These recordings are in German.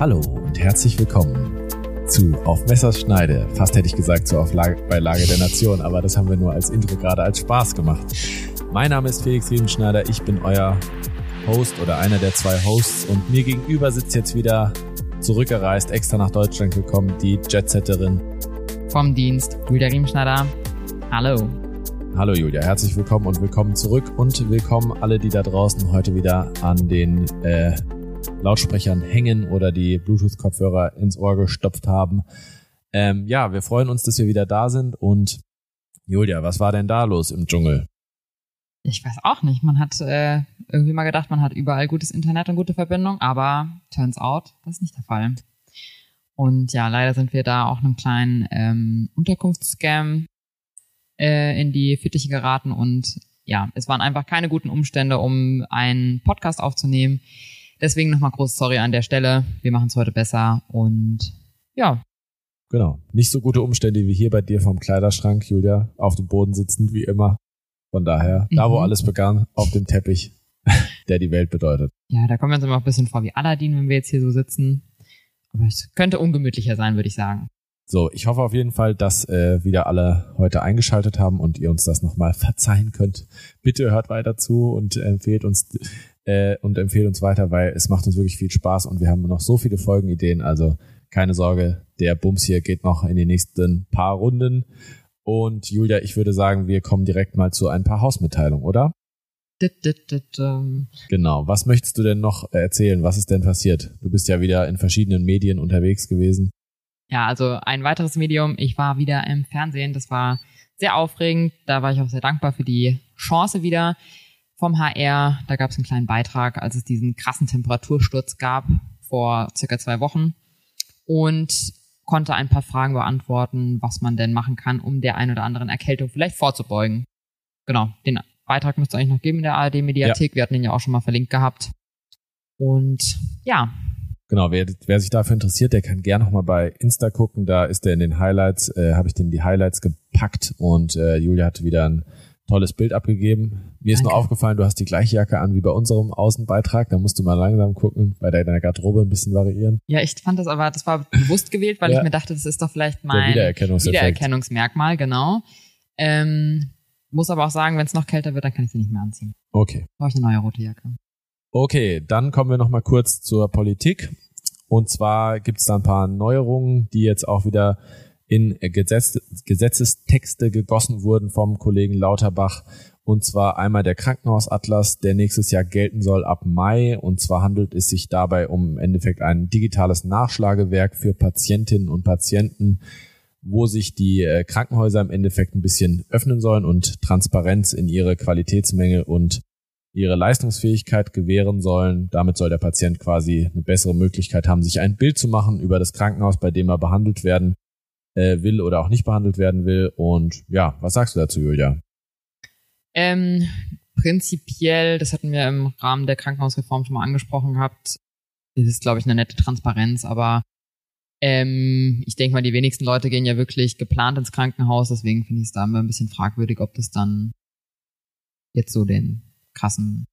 Hallo und herzlich willkommen zu Auf Messers Schneide. Fast hätte ich gesagt zu Auf Lage, bei Lage der Nation, aber das haben wir nur als Intro gerade als Spaß gemacht. Mein Name ist Felix Riemenschneider, ich bin euer Host oder einer der zwei Hosts und mir gegenüber sitzt jetzt wieder zurückgereist, extra nach Deutschland gekommen, die Jetsetterin. Vom Dienst, Julia Riemenschneider. Hallo. Hallo Julia, herzlich willkommen und willkommen zurück und willkommen alle, die da draußen heute wieder an den äh, Lautsprechern hängen oder die Bluetooth-Kopfhörer ins Ohr gestopft haben. Ähm, ja, wir freuen uns, dass wir wieder da sind und Julia, was war denn da los im Dschungel? Ich weiß auch nicht. Man hat äh, irgendwie mal gedacht, man hat überall gutes Internet und gute Verbindung, aber turns out, das ist nicht der Fall. Und ja, leider sind wir da auch einem kleinen ähm, Unterkunftsscam äh, in die Fittiche geraten und ja, es waren einfach keine guten Umstände, um einen Podcast aufzunehmen. Deswegen nochmal groß Sorry an der Stelle. Wir machen es heute besser und ja. Genau. Nicht so gute Umstände wie hier bei dir vom Kleiderschrank, Julia, auf dem Boden sitzend wie immer. Von daher, mhm. da wo mhm. alles begann, auf dem Teppich, der die Welt bedeutet. Ja, da kommen wir uns immer ein bisschen vor wie Aladdin, wenn wir jetzt hier so sitzen. Aber es könnte ungemütlicher sein, würde ich sagen. So, ich hoffe auf jeden Fall, dass äh, wieder alle heute eingeschaltet haben und ihr uns das nochmal verzeihen könnt. Bitte hört weiter zu und empfehlt uns äh, und empfehlt uns weiter, weil es macht uns wirklich viel Spaß und wir haben noch so viele Folgenideen. Also keine Sorge, der Bums hier geht noch in die nächsten paar Runden. Und Julia, ich würde sagen, wir kommen direkt mal zu ein paar Hausmitteilungen, oder? Genau. Was möchtest du denn noch erzählen? Was ist denn passiert? Du bist ja wieder in verschiedenen Medien unterwegs gewesen. Ja, also ein weiteres Medium. Ich war wieder im Fernsehen. Das war sehr aufregend. Da war ich auch sehr dankbar für die Chance wieder vom HR. Da gab es einen kleinen Beitrag, als es diesen krassen Temperatursturz gab vor circa zwei Wochen und konnte ein paar Fragen beantworten, was man denn machen kann, um der ein oder anderen Erkältung vielleicht vorzubeugen. Genau, den Beitrag müsste es eigentlich noch geben in der ARD-Mediathek. Ja. Wir hatten ihn ja auch schon mal verlinkt gehabt. Und ja, Genau, wer, wer sich dafür interessiert, der kann gerne nochmal bei Insta gucken. Da ist der in den Highlights, äh, habe ich den die Highlights gepackt und äh, Julia hatte wieder ein tolles Bild abgegeben. Mir ist Danke. nur aufgefallen, du hast die gleiche Jacke an wie bei unserem Außenbeitrag. Da musst du mal langsam gucken, bei deiner Garderobe ein bisschen variieren. Ja, ich fand das aber, das war bewusst gewählt, weil ja. ich mir dachte, das ist doch vielleicht mein Wiedererkennungsmerkmal, genau. Ähm, muss aber auch sagen, wenn es noch kälter wird, dann kann ich sie nicht mehr anziehen. Okay. Brauche ich eine neue rote Jacke. Okay, dann kommen wir noch mal kurz zur Politik. Und zwar gibt es da ein paar Neuerungen, die jetzt auch wieder in Gesetz Gesetzestexte gegossen wurden vom Kollegen Lauterbach. Und zwar einmal der Krankenhausatlas, der nächstes Jahr gelten soll ab Mai. Und zwar handelt es sich dabei um im Endeffekt ein digitales Nachschlagewerk für Patientinnen und Patienten, wo sich die äh, Krankenhäuser im Endeffekt ein bisschen öffnen sollen und Transparenz in ihre Qualitätsmenge und ihre Leistungsfähigkeit gewähren sollen. Damit soll der Patient quasi eine bessere Möglichkeit haben, sich ein Bild zu machen über das Krankenhaus, bei dem er behandelt werden äh, will oder auch nicht behandelt werden will. Und ja, was sagst du dazu, Julia? Ähm, prinzipiell, das hatten wir im Rahmen der Krankenhausreform schon mal angesprochen gehabt, ist es, glaube ich, eine nette Transparenz, aber ähm, ich denke mal, die wenigsten Leute gehen ja wirklich geplant ins Krankenhaus, deswegen finde ich es da immer ein bisschen fragwürdig, ob das dann jetzt so den krassen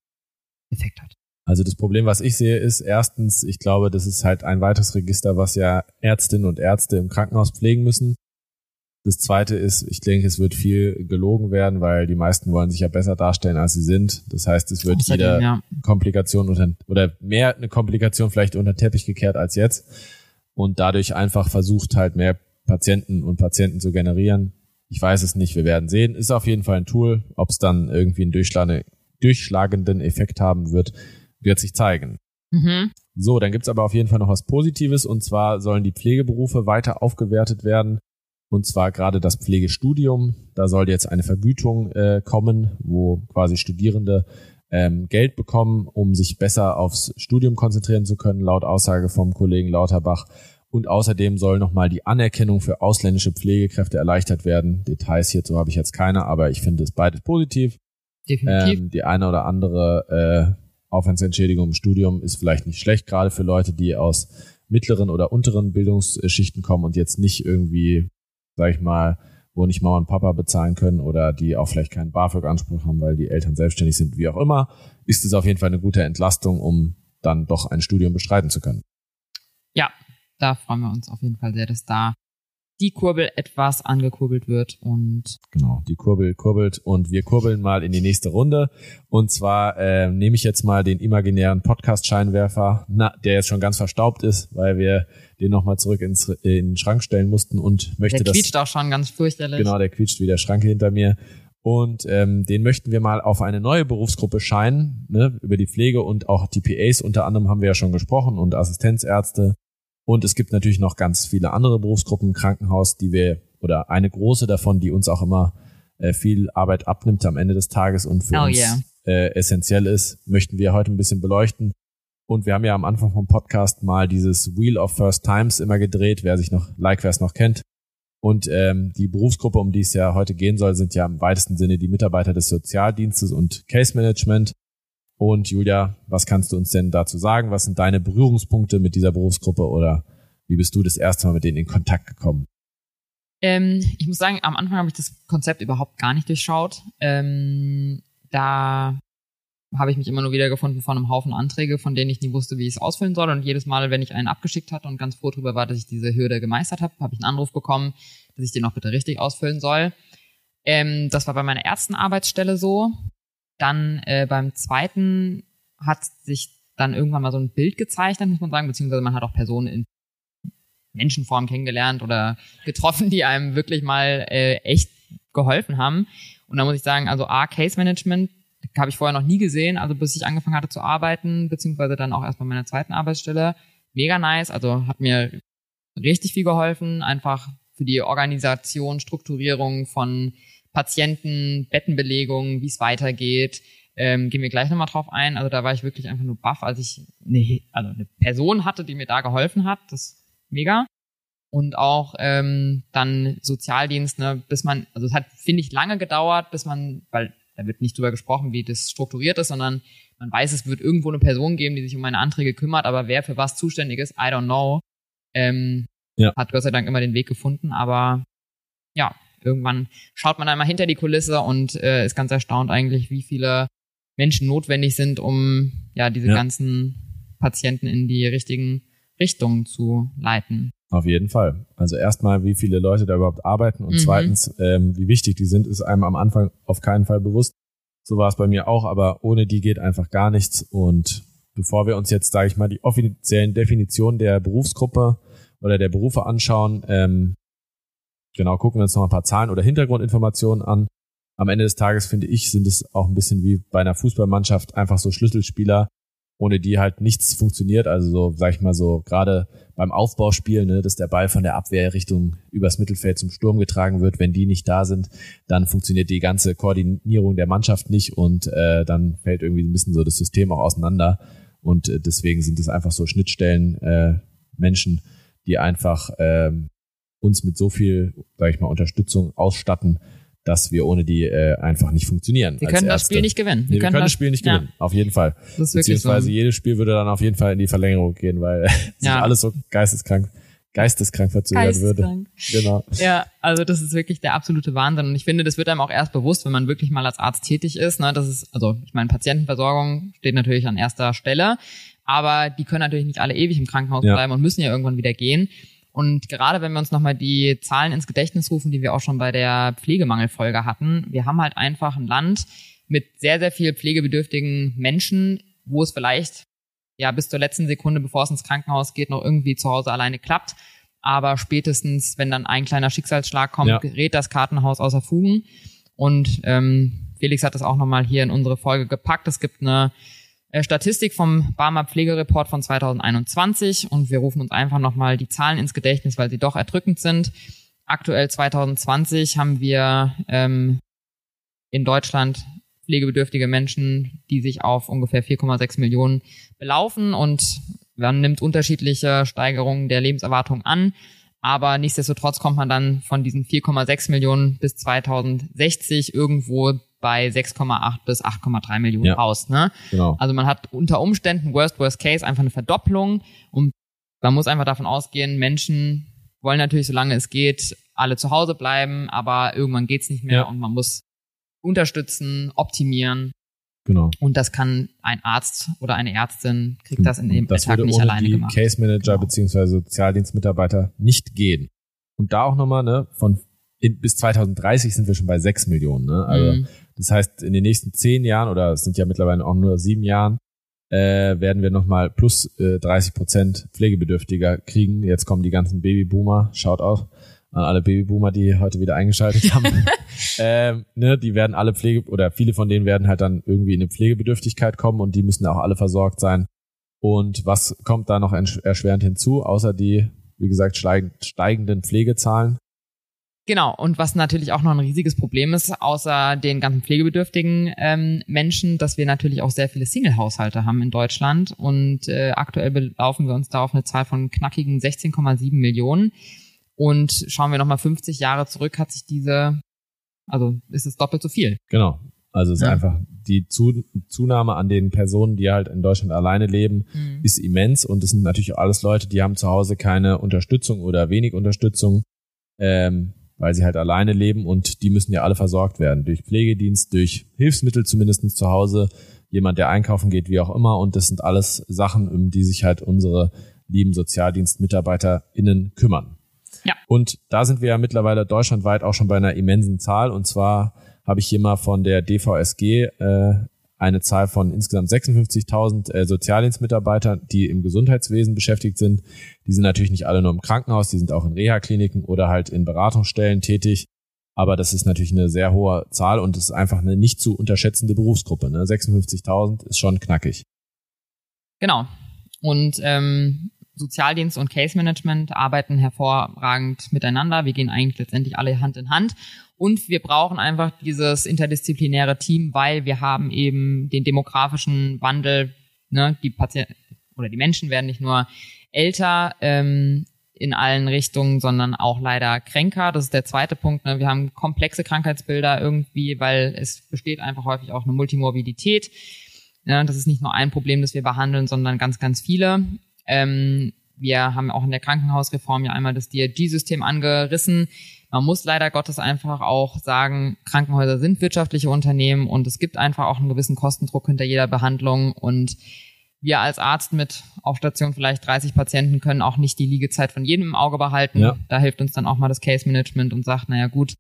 Effekt hat. Also das Problem, was ich sehe, ist erstens, ich glaube, das ist halt ein weiteres Register, was ja Ärztinnen und Ärzte im Krankenhaus pflegen müssen. Das zweite ist, ich denke, es wird viel gelogen werden, weil die meisten wollen sich ja besser darstellen, als sie sind. Das heißt, es wird Außerdem, jeder ja. Komplikation unter, oder mehr eine Komplikation vielleicht unter Teppich gekehrt als jetzt. Und dadurch einfach versucht halt mehr Patienten und Patienten zu generieren. Ich weiß es nicht, wir werden sehen. Ist auf jeden Fall ein Tool. Ob es dann irgendwie einen durchschlagenden Effekt haben wird, wird sich zeigen. Mhm. So, dann gibt's aber auf jeden Fall noch was Positives und zwar sollen die Pflegeberufe weiter aufgewertet werden. Und zwar gerade das Pflegestudium. Da soll jetzt eine Vergütung äh, kommen, wo quasi Studierende ähm, Geld bekommen, um sich besser aufs Studium konzentrieren zu können, laut Aussage vom Kollegen Lauterbach. Und außerdem soll nochmal die Anerkennung für ausländische Pflegekräfte erleichtert werden. Details hierzu habe ich jetzt keine, aber ich finde es beides positiv. Definitiv. Ähm, die eine oder andere äh, Aufwandsentschädigung im Studium ist vielleicht nicht schlecht, gerade für Leute, die aus mittleren oder unteren Bildungsschichten kommen und jetzt nicht irgendwie, sag ich mal, wo nicht Mama und Papa bezahlen können oder die auch vielleicht keinen BAföG-Anspruch haben, weil die Eltern selbstständig sind, wie auch immer, ist es auf jeden Fall eine gute Entlastung, um dann doch ein Studium bestreiten zu können. Ja, da freuen wir uns auf jeden Fall sehr, dass da die Kurbel etwas angekurbelt wird und genau die Kurbel kurbelt und wir kurbeln mal in die nächste Runde. Und zwar äh, nehme ich jetzt mal den imaginären Podcast Scheinwerfer, na, der jetzt schon ganz verstaubt ist, weil wir den nochmal zurück ins, in den Schrank stellen mussten und möchte der das quietscht auch schon ganz fürchterlich. genau der quietscht wie der Schranke hinter mir. Und ähm, den möchten wir mal auf eine neue Berufsgruppe scheinen, ne, über die Pflege und auch die PAs unter anderem haben wir ja schon gesprochen und Assistenzärzte und es gibt natürlich noch ganz viele andere Berufsgruppen im Krankenhaus, die wir, oder eine große davon, die uns auch immer äh, viel Arbeit abnimmt am Ende des Tages und für Oh uns yeah. äh, essentiell ist, möchten wir heute ein bisschen beleuchten. Und wir haben ja am Anfang vom Podcast mal dieses Wheel of First Times immer gedreht, wer sich noch, like wer es noch kennt. Und ähm, die Berufsgruppe, um die es ja heute gehen soll, sind ja im weitesten Sinne die Mitarbeiter des Sozialdienstes und Case Management. Und Julia, was kannst du uns denn dazu sagen? Was sind deine Berührungspunkte mit dieser Berufsgruppe oder wie bist du das erste Mal mit denen in Kontakt gekommen? Ähm, ich muss sagen, am Anfang habe ich das Konzept überhaupt gar nicht durchschaut. Ähm, da habe ich mich immer nur wiedergefunden von einem Haufen Anträge, von denen ich nie wusste, wie ich es ausfüllen soll. Und jedes Mal, wenn ich einen abgeschickt hatte und ganz froh darüber war, dass ich diese Hürde gemeistert habe, habe ich einen Anruf bekommen, dass ich den auch bitte richtig ausfüllen soll. Ähm, das war bei meiner ersten Arbeitsstelle so. Dann äh, beim zweiten hat sich dann irgendwann mal so ein Bild gezeichnet, muss man sagen, beziehungsweise man hat auch Personen in Menschenform kennengelernt oder getroffen, die einem wirklich mal äh, echt geholfen haben. Und da muss ich sagen, also A, Case Management habe ich vorher noch nie gesehen, also bis ich angefangen hatte zu arbeiten, beziehungsweise dann auch erst bei meiner zweiten Arbeitsstelle. Mega nice, also hat mir richtig viel geholfen, einfach für die Organisation, Strukturierung von Patienten, Bettenbelegung, wie es weitergeht. Ähm, gehen wir gleich nochmal drauf ein. Also da war ich wirklich einfach nur baff, als ich eine, also eine Person hatte, die mir da geholfen hat. Das ist mega. Und auch ähm, dann Sozialdienst, ne, bis man, also es hat, finde ich, lange gedauert, bis man, weil da wird nicht drüber gesprochen, wie das strukturiert ist, sondern man weiß, es wird irgendwo eine Person geben, die sich um meine Anträge kümmert, aber wer für was zuständig ist, I don't know. Ähm, Ja. Hat Gott sei Dank immer den Weg gefunden, aber ja, irgendwann schaut man einmal hinter die Kulisse und äh, ist ganz erstaunt eigentlich, wie viele Menschen notwendig sind, um ja diese Ja. ganzen Patienten in die richtigen Richtungen zu leiten. Auf jeden Fall. Also erstmal, wie viele Leute da überhaupt arbeiten und Mhm. zweitens, ähm, wie wichtig die sind, ist einem am Anfang auf keinen Fall bewusst. So war es bei mir auch, aber ohne die geht einfach gar nichts. Und bevor wir uns jetzt, sage ich mal, die offiziellen Definitionen der Berufsgruppe oder der Berufe anschauen, ähm, genau, gucken wir uns noch ein paar Zahlen oder Hintergrundinformationen an. Am Ende des Tages, finde ich, sind es auch ein bisschen wie bei einer Fußballmannschaft einfach so Schlüsselspieler, ohne die halt nichts funktioniert. Also so, sag ich mal so, gerade beim Aufbauspiel, ne, dass der Ball von der Abwehr Richtung übers Mittelfeld zum Sturm getragen wird. Wenn die nicht da sind, dann funktioniert die ganze Koordinierung der Mannschaft nicht und äh, dann fällt irgendwie ein bisschen so das System auch auseinander. Und äh, deswegen sind es einfach so Schnittstellen, äh, Menschen, die einfach ähm, uns mit so viel, sag ich mal, Unterstützung ausstatten, dass wir ohne die äh, einfach nicht funktionieren. Wir können das Erste. Spiel nicht gewinnen. Nee, wir können das Spiel nicht ja, gewinnen, auf jeden Fall. Das ist so. Beziehungsweise jedes Spiel würde dann auf jeden Fall in die Verlängerung gehen, weil Ja. alles so geisteskrank, geisteskrank verzögert würde. Geisteskrank. Genau. Ja, also das ist wirklich der absolute Wahnsinn. Und ich finde, das wird einem auch erst bewusst, wenn man wirklich mal als Arzt tätig ist. Ne? Das ist, also ich meine, Patientenversorgung steht natürlich an erster Stelle, aber die können natürlich nicht alle ewig im Krankenhaus Ja. bleiben und müssen ja irgendwann wieder gehen. Und gerade wenn wir uns nochmal die Zahlen ins Gedächtnis rufen, die wir auch schon bei der Pflegemangelfolge hatten, wir haben halt einfach ein Land mit sehr, sehr viel pflegebedürftigen Menschen, wo es vielleicht ja bis zur letzten Sekunde, bevor es ins Krankenhaus geht, noch irgendwie zu Hause alleine klappt. Aber spätestens, wenn dann ein kleiner Schicksalsschlag kommt, Ja. gerät das Kartenhaus außer Fugen. Und ähm, Felix hat das auch nochmal hier in unsere Folge gepackt. Es gibt eine Statistik vom Barmer Pflegereport von 2021 und wir rufen uns einfach nochmal die Zahlen ins Gedächtnis, weil sie doch erdrückend sind. Aktuell 2020 haben wir ähm, in Deutschland pflegebedürftige Menschen, die sich auf ungefähr 4,6 Millionen belaufen und man nimmt unterschiedliche Steigerungen der Lebenserwartung an. Aber nichtsdestotrotz kommt man dann von diesen 4,6 Millionen bis 2060 irgendwo bei 6,8 bis 8,3 Millionen Ja. raus. Ne? Genau. Also man hat unter Umständen Worst Worst Case einfach eine Verdopplung und man muss einfach davon ausgehen, Menschen wollen natürlich, solange es geht, alle zu Hause bleiben, aber irgendwann geht's nicht mehr Ja. und man muss unterstützen, optimieren. Genau. Und das kann ein Arzt oder eine Ärztin kriegt das in dem das Tag würde nicht ohne alleine die gemacht. Case Manager Genau. beziehungsweise Sozialdienstmitarbeiter nicht gehen. Und da auch nochmal, ne, von in, bis 2030 sind wir schon bei 6 Millionen. Ne? Also Mhm. Das heißt, in den nächsten 10 Jahren, oder es sind ja mittlerweile auch nur 7 Jahren, äh, werden wir nochmal plus äh, 30 Prozent Pflegebedürftiger kriegen. Jetzt kommen die ganzen Babyboomer, schaut auf an alle Babyboomer, die heute wieder eingeschaltet haben. ähm, ne, die werden alle Pflege oder viele von denen werden halt dann irgendwie in eine Pflegebedürftigkeit kommen und die müssen auch alle versorgt sein. Und was kommt da noch ersch- erschwerend hinzu, außer die, wie gesagt, steig- steigenden Pflegezahlen? Genau, und was natürlich auch noch ein riesiges Problem ist, außer den ganzen pflegebedürftigen ähm, Menschen, dass wir natürlich auch sehr viele Single-Haushalte haben in Deutschland. Und äh, aktuell belaufen wir uns da auf eine Zahl von knackigen 16,7 Millionen. Und schauen wir nochmal 50 Jahre zurück, hat sich diese, also ist es doppelt so viel. Genau. Also es ist Ja. einfach die Zu Zunahme an den Personen, die halt in Deutschland alleine leben, ist immens und es sind natürlich auch alles Leute, die haben zu Hause keine Unterstützung oder wenig Unterstützung, ähm, weil sie halt alleine leben und die müssen ja alle versorgt werden durch Pflegedienst, durch Hilfsmittel zumindestens zu Hause, jemand, der einkaufen geht, wie auch immer und das sind alles Sachen, um die sich halt unsere lieben SozialdienstmitarbeiterInnen kümmern. Ja. Und da sind wir ja mittlerweile deutschlandweit auch schon bei einer immensen Zahl und zwar habe ich hier mal von der DVSG äh, eine Zahl von insgesamt 56.000 äh, Sozialdienstmitarbeitern, die im Gesundheitswesen beschäftigt sind. Die sind natürlich nicht alle nur im Krankenhaus, die sind auch in Reha-Kliniken oder halt in Beratungsstellen tätig. Aber das ist natürlich eine sehr hohe Zahl und es ist einfach eine nicht zu unterschätzende Berufsgruppe. Ne? 56.000 ist schon knackig. Genau. Und ähm, Sozialdienst und Case Management arbeiten hervorragend miteinander. Wir gehen eigentlich letztendlich alle Hand in Hand. Und wir brauchen einfach dieses interdisziplinäre Team, weil wir haben eben den demografischen Wandel. Ne? Die Patienten oder die Menschen werden nicht nur älter ähm, in allen Richtungen, sondern auch leider kränker. Das ist der zweite Punkt. Ne? Wir haben komplexe Krankheitsbilder irgendwie, weil es besteht einfach häufig auch eine Multimorbidität. Ja, das ist nicht nur ein Problem, das wir behandeln, sondern ganz, ganz viele. Ähm, wir haben auch in der Krankenhausreform ja einmal das DRG-System angerissen. Man muss leider Gottes einfach auch sagen, Krankenhäuser sind wirtschaftliche Unternehmen und es gibt einfach auch einen gewissen Kostendruck hinter jeder Behandlung und wir als Arzt mit auf Station vielleicht 30 Patienten können auch nicht die Liegezeit von jedem im Auge behalten. Ja. Da hilft uns dann auch mal das Case Management und sagt, naja gut,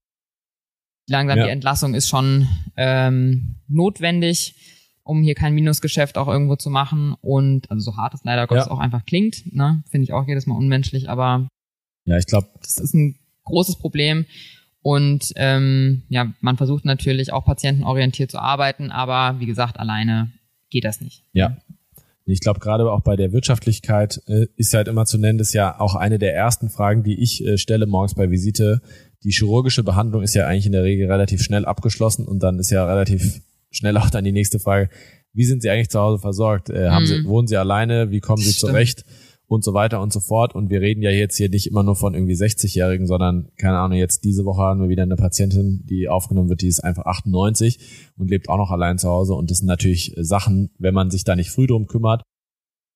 langsam Ja. die Entlassung ist schon ähm, notwendig, um hier kein Minusgeschäft auch irgendwo zu machen. Und also so hart es leider Gottes Ja. auch einfach klingt, ne, finde ich auch jedes Mal unmenschlich, aber Ja, ich glaube, das ist ein großes Problem. Und ähm, ja, man versucht natürlich auch patientenorientiert zu arbeiten, aber wie gesagt, alleine geht das nicht. Ja. Ich glaube, gerade auch bei der Wirtschaftlichkeit äh, ist halt immer zu nennen, das ist ja auch eine der ersten Fragen, die ich äh, stelle morgens bei Visite. Die chirurgische Behandlung ist ja eigentlich in der Regel relativ schnell abgeschlossen und dann ist ja relativ schnell auch dann die nächste Frage, wie sind Sie eigentlich zu Hause versorgt? Äh, haben Sie, Mhm. wohnen Sie alleine? Wie kommen Sie Stimmt. zurecht? Und so weiter und so fort. Und wir reden ja jetzt hier nicht immer nur von irgendwie 60-Jährigen, sondern, keine Ahnung, jetzt diese Woche haben wir wieder eine Patientin, die aufgenommen wird, die ist einfach 98 und lebt auch noch allein zu Hause. Und das sind natürlich Sachen, wenn man sich da nicht früh drum kümmert,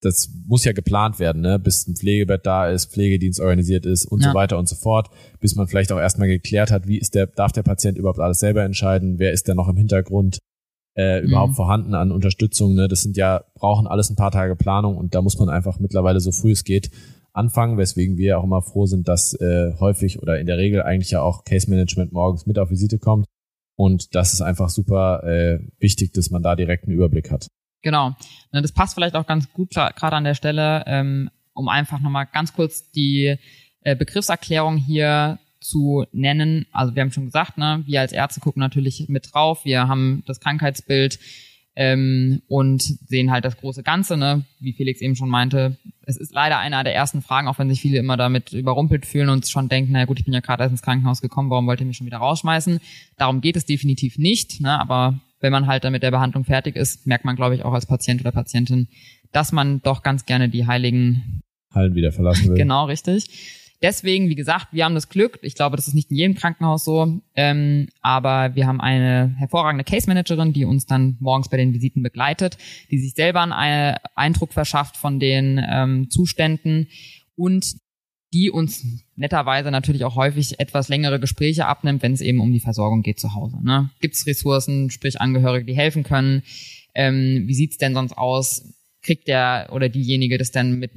das muss ja geplant werden, ne? bis ein Pflegebett da ist, Pflegedienst organisiert ist und Ja. so weiter und so fort, bis man vielleicht auch erstmal geklärt hat, wie ist der, darf der Patient überhaupt alles selber entscheiden, wer ist denn noch im Hintergrund äh, überhaupt Mhm. vorhanden an Unterstützung. Ne? Das sind ja, brauchen alles ein paar Tage Planung und da muss man einfach mittlerweile so früh es geht anfangen, weswegen wir auch immer froh sind, dass äh, häufig oder in der Regel eigentlich ja auch Case Management morgens mit auf Visite kommt. Und das ist einfach super äh, wichtig, dass man da direkt einen Überblick hat. Genau. Ne, Das passt vielleicht auch ganz gut gerade an der Stelle, ähm, um einfach nochmal ganz kurz die äh, Begriffserklärung hier zu nennen. Also wir haben schon gesagt, ne, wir als Ärzte gucken natürlich mit drauf. Wir haben das Krankheitsbild ähm, und sehen halt das große Ganze, ne? Wie Felix eben schon meinte, es ist leider einer der ersten Fragen, auch wenn sich viele immer damit überrumpelt fühlen und schon denken, na gut, ich bin ja gerade erst ins Krankenhaus gekommen, warum wollt ihr mich schon wieder rausschmeißen? Darum geht es definitiv nicht, ne? Aber wenn man halt dann mit der Behandlung fertig ist, merkt man, glaube ich, auch als Patient oder Patientin, dass man doch ganz gerne die heiligen Hallen wieder verlassen will. Genau, richtig. Deswegen, wie gesagt, wir haben das Glück. Ich glaube, das ist nicht in jedem Krankenhaus so. Ähm, aber wir haben eine hervorragende Case Managerin, die uns dann morgens bei den Visiten begleitet, die sich selber einen Eindruck verschafft von den ähm, Zuständen und die uns netterweise natürlich auch häufig etwas längere Gespräche abnimmt, wenn es eben um die Versorgung geht zu Hause. Ne? Gibt es Ressourcen, sprich Angehörige, die helfen können? Ähm, wie sieht's denn sonst aus? Kriegt der oder diejenige das denn mit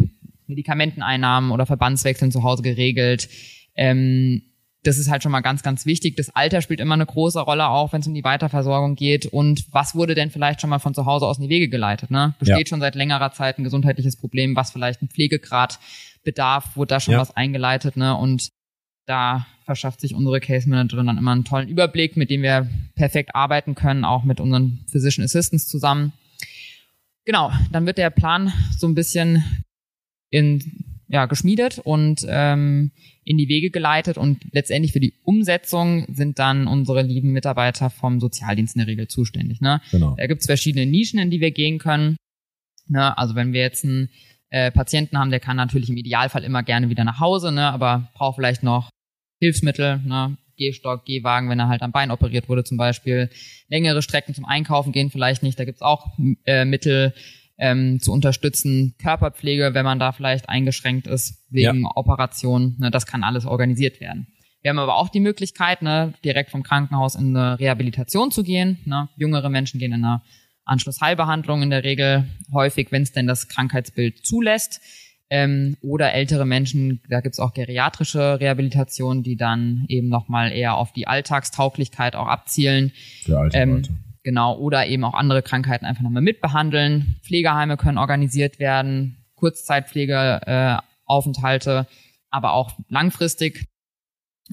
Medikamenteneinnahmen oder Verbandswechseln zu Hause geregelt? Ähm, das ist halt schon mal ganz, ganz wichtig. Das Alter spielt immer eine große Rolle, auch wenn es um die Weiterversorgung geht. Und was wurde denn vielleicht schon mal von zu Hause aus in die Wege geleitet? Ne? Besteht ja. schon seit längerer Zeit ein gesundheitliches Problem, was vielleicht ein Pflegegrad bedarf, wurde da schon ja. was eingeleitet. Ne? Und da verschafft sich unsere Case Managerin dann immer einen tollen Überblick, mit dem wir perfekt arbeiten können, auch mit unseren Physician Assistants zusammen. Genau, dann wird der Plan so ein bisschen in ja, geschmiedet und ähm, in die Wege geleitet und letztendlich für die Umsetzung sind dann unsere lieben Mitarbeiter vom Sozialdienst in der Regel zuständig. Ne? Genau. Da gibt's verschiedene Nischen, in die wir gehen können. Ne? Also wenn wir jetzt einen äh, Patienten haben, der kann natürlich im Idealfall immer gerne wieder nach Hause, ne? aber braucht vielleicht noch Hilfsmittel, ne? Gehstock, Gehwagen, wenn er halt am Bein operiert wurde zum Beispiel. Längere Strecken zum Einkaufen gehen vielleicht nicht, da gibt's auch äh, Mittel ähm, zu unterstützen. Körperpflege, wenn man da vielleicht eingeschränkt ist wegen ja. Operation, ne, das kann alles organisiert werden. Wir haben aber auch die Möglichkeit, ne, direkt vom Krankenhaus in eine Rehabilitation zu gehen. Ne. Jüngere Menschen gehen in eine Anschlussheilbehandlung in der Regel häufig, wenn es denn das Krankheitsbild zulässt. Ähm, oder ältere Menschen, da gibt's auch geriatrische Rehabilitation, die dann eben nochmal eher auf die Alltagstauglichkeit auch abzielen. Für alte ähm, Leute. Genau, oder eben auch andere Krankheiten einfach nochmal mitbehandeln. Pflegeheime können organisiert werden, Kurzzeitpflegeaufenthalte, äh, aber auch langfristig.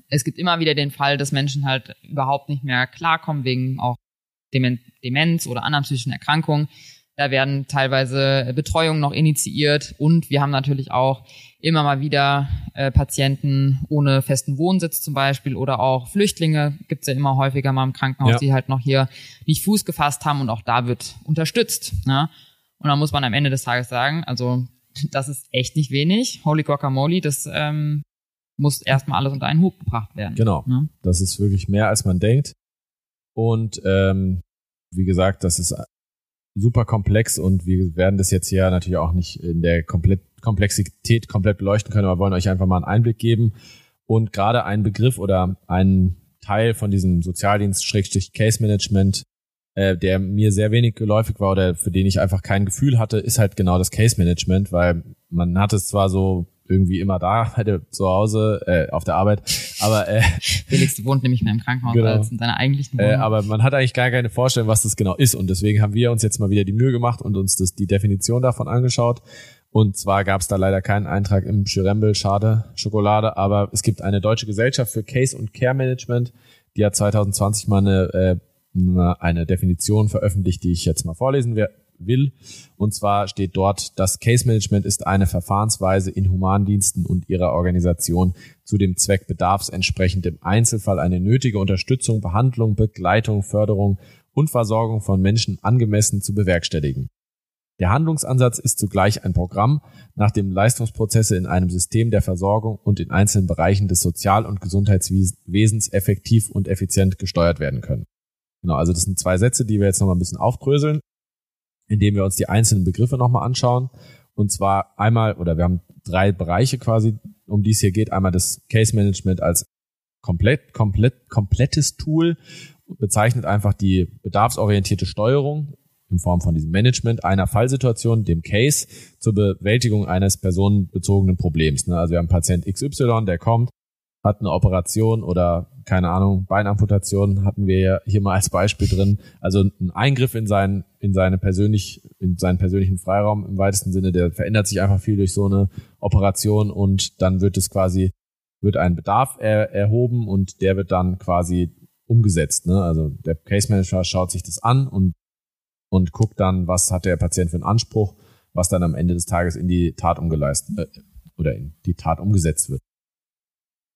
Es gibt immer wieder den Fall, dass Menschen halt überhaupt nicht mehr klarkommen wegen auch Demenz oder anderen psychischen Erkrankungen. Da werden teilweise Betreuungen noch initiiert und wir haben natürlich auch immer mal wieder äh, Patienten ohne festen Wohnsitz zum Beispiel oder auch Flüchtlinge gibt's ja immer häufiger mal im Krankenhaus, ja. die halt noch hier nicht Fuß gefasst haben und auch da wird unterstützt. Ne? Und dann muss man am Ende des Tages sagen, also das ist echt nicht wenig. Holy Guacamole, das ähm, muss erstmal alles unter einen Hut gebracht werden. Genau. Ne? Das ist wirklich mehr, als man denkt. Und ähm, wie gesagt, das ist super komplex und wir werden das jetzt hier natürlich auch nicht in der komplett Komplexität komplett beleuchten können, aber wollen euch einfach mal einen Einblick geben. Und gerade ein Begriff oder ein Teil von diesem Sozialdienst-Case-Management, äh, der mir sehr wenig geläufig war oder für den ich einfach kein Gefühl hatte, ist halt genau das Case-Management, weil man hat es zwar so irgendwie immer da, hatte zu Hause, äh, auf der Arbeit. Aber äh, Felix wohnt nämlich mehr im Krankenhaus genau. als in seiner eigentlichen äh, Wohnung. Äh, aber man hat eigentlich gar keine Vorstellung, was das genau ist. Und deswegen haben wir uns jetzt mal wieder die Mühe gemacht und uns das, die Definition davon angeschaut. Und zwar gab es da leider keinen Eintrag im Schirembel, schade, Schokolade, aber es gibt eine deutsche Gesellschaft für Case und Care Management, die hat 2020 mal eine, äh, eine Definition veröffentlicht, die ich jetzt mal vorlesen werde will. Und zwar steht dort, das Case Management ist eine Verfahrensweise in Humandiensten und ihrer Organisation zu dem Zweck bedarfsentsprechend im Einzelfall eine nötige Unterstützung, Behandlung, Begleitung, Förderung und Versorgung von Menschen angemessen zu bewerkstelligen. Der Handlungsansatz ist zugleich ein Programm, nach dem Leistungsprozesse in einem System der Versorgung und in einzelnen Bereichen des Sozial- und Gesundheitswesens effektiv und effizient gesteuert werden können. Genau, also das sind zwei Sätze, die wir jetzt nochmal ein bisschen aufdröseln indem wir uns die einzelnen Begriffe nochmal anschauen. Und zwar einmal, oder wir haben drei Bereiche quasi, um die es hier geht. Einmal das Case Management als komplett, komplett, komplettes Tool bezeichnet einfach die bedarfsorientierte Steuerung in Form von diesem Management einer Fallsituation, dem Case, zur Bewältigung eines personenbezogenen Problems. Ne? Also wir haben Patient XY, der kommt, hat eine Operation oder keine Ahnung, Beinamputation hatten wir ja hier mal als Beispiel drin. Also ein Eingriff in seinen, in seine persönlich, in seinen persönlichen Freiraum im weitesten Sinne, der verändert sich einfach viel durch so eine Operation und dann wird es quasi, wird ein Bedarf er, erhoben und der wird dann quasi umgesetzt. Ne? Also der Case Manager schaut sich das an und, und guckt dann, was hat der Patient für einen Anspruch, was dann am Ende des Tages in die Tat umgeleistet äh, oder in die Tat umgesetzt wird.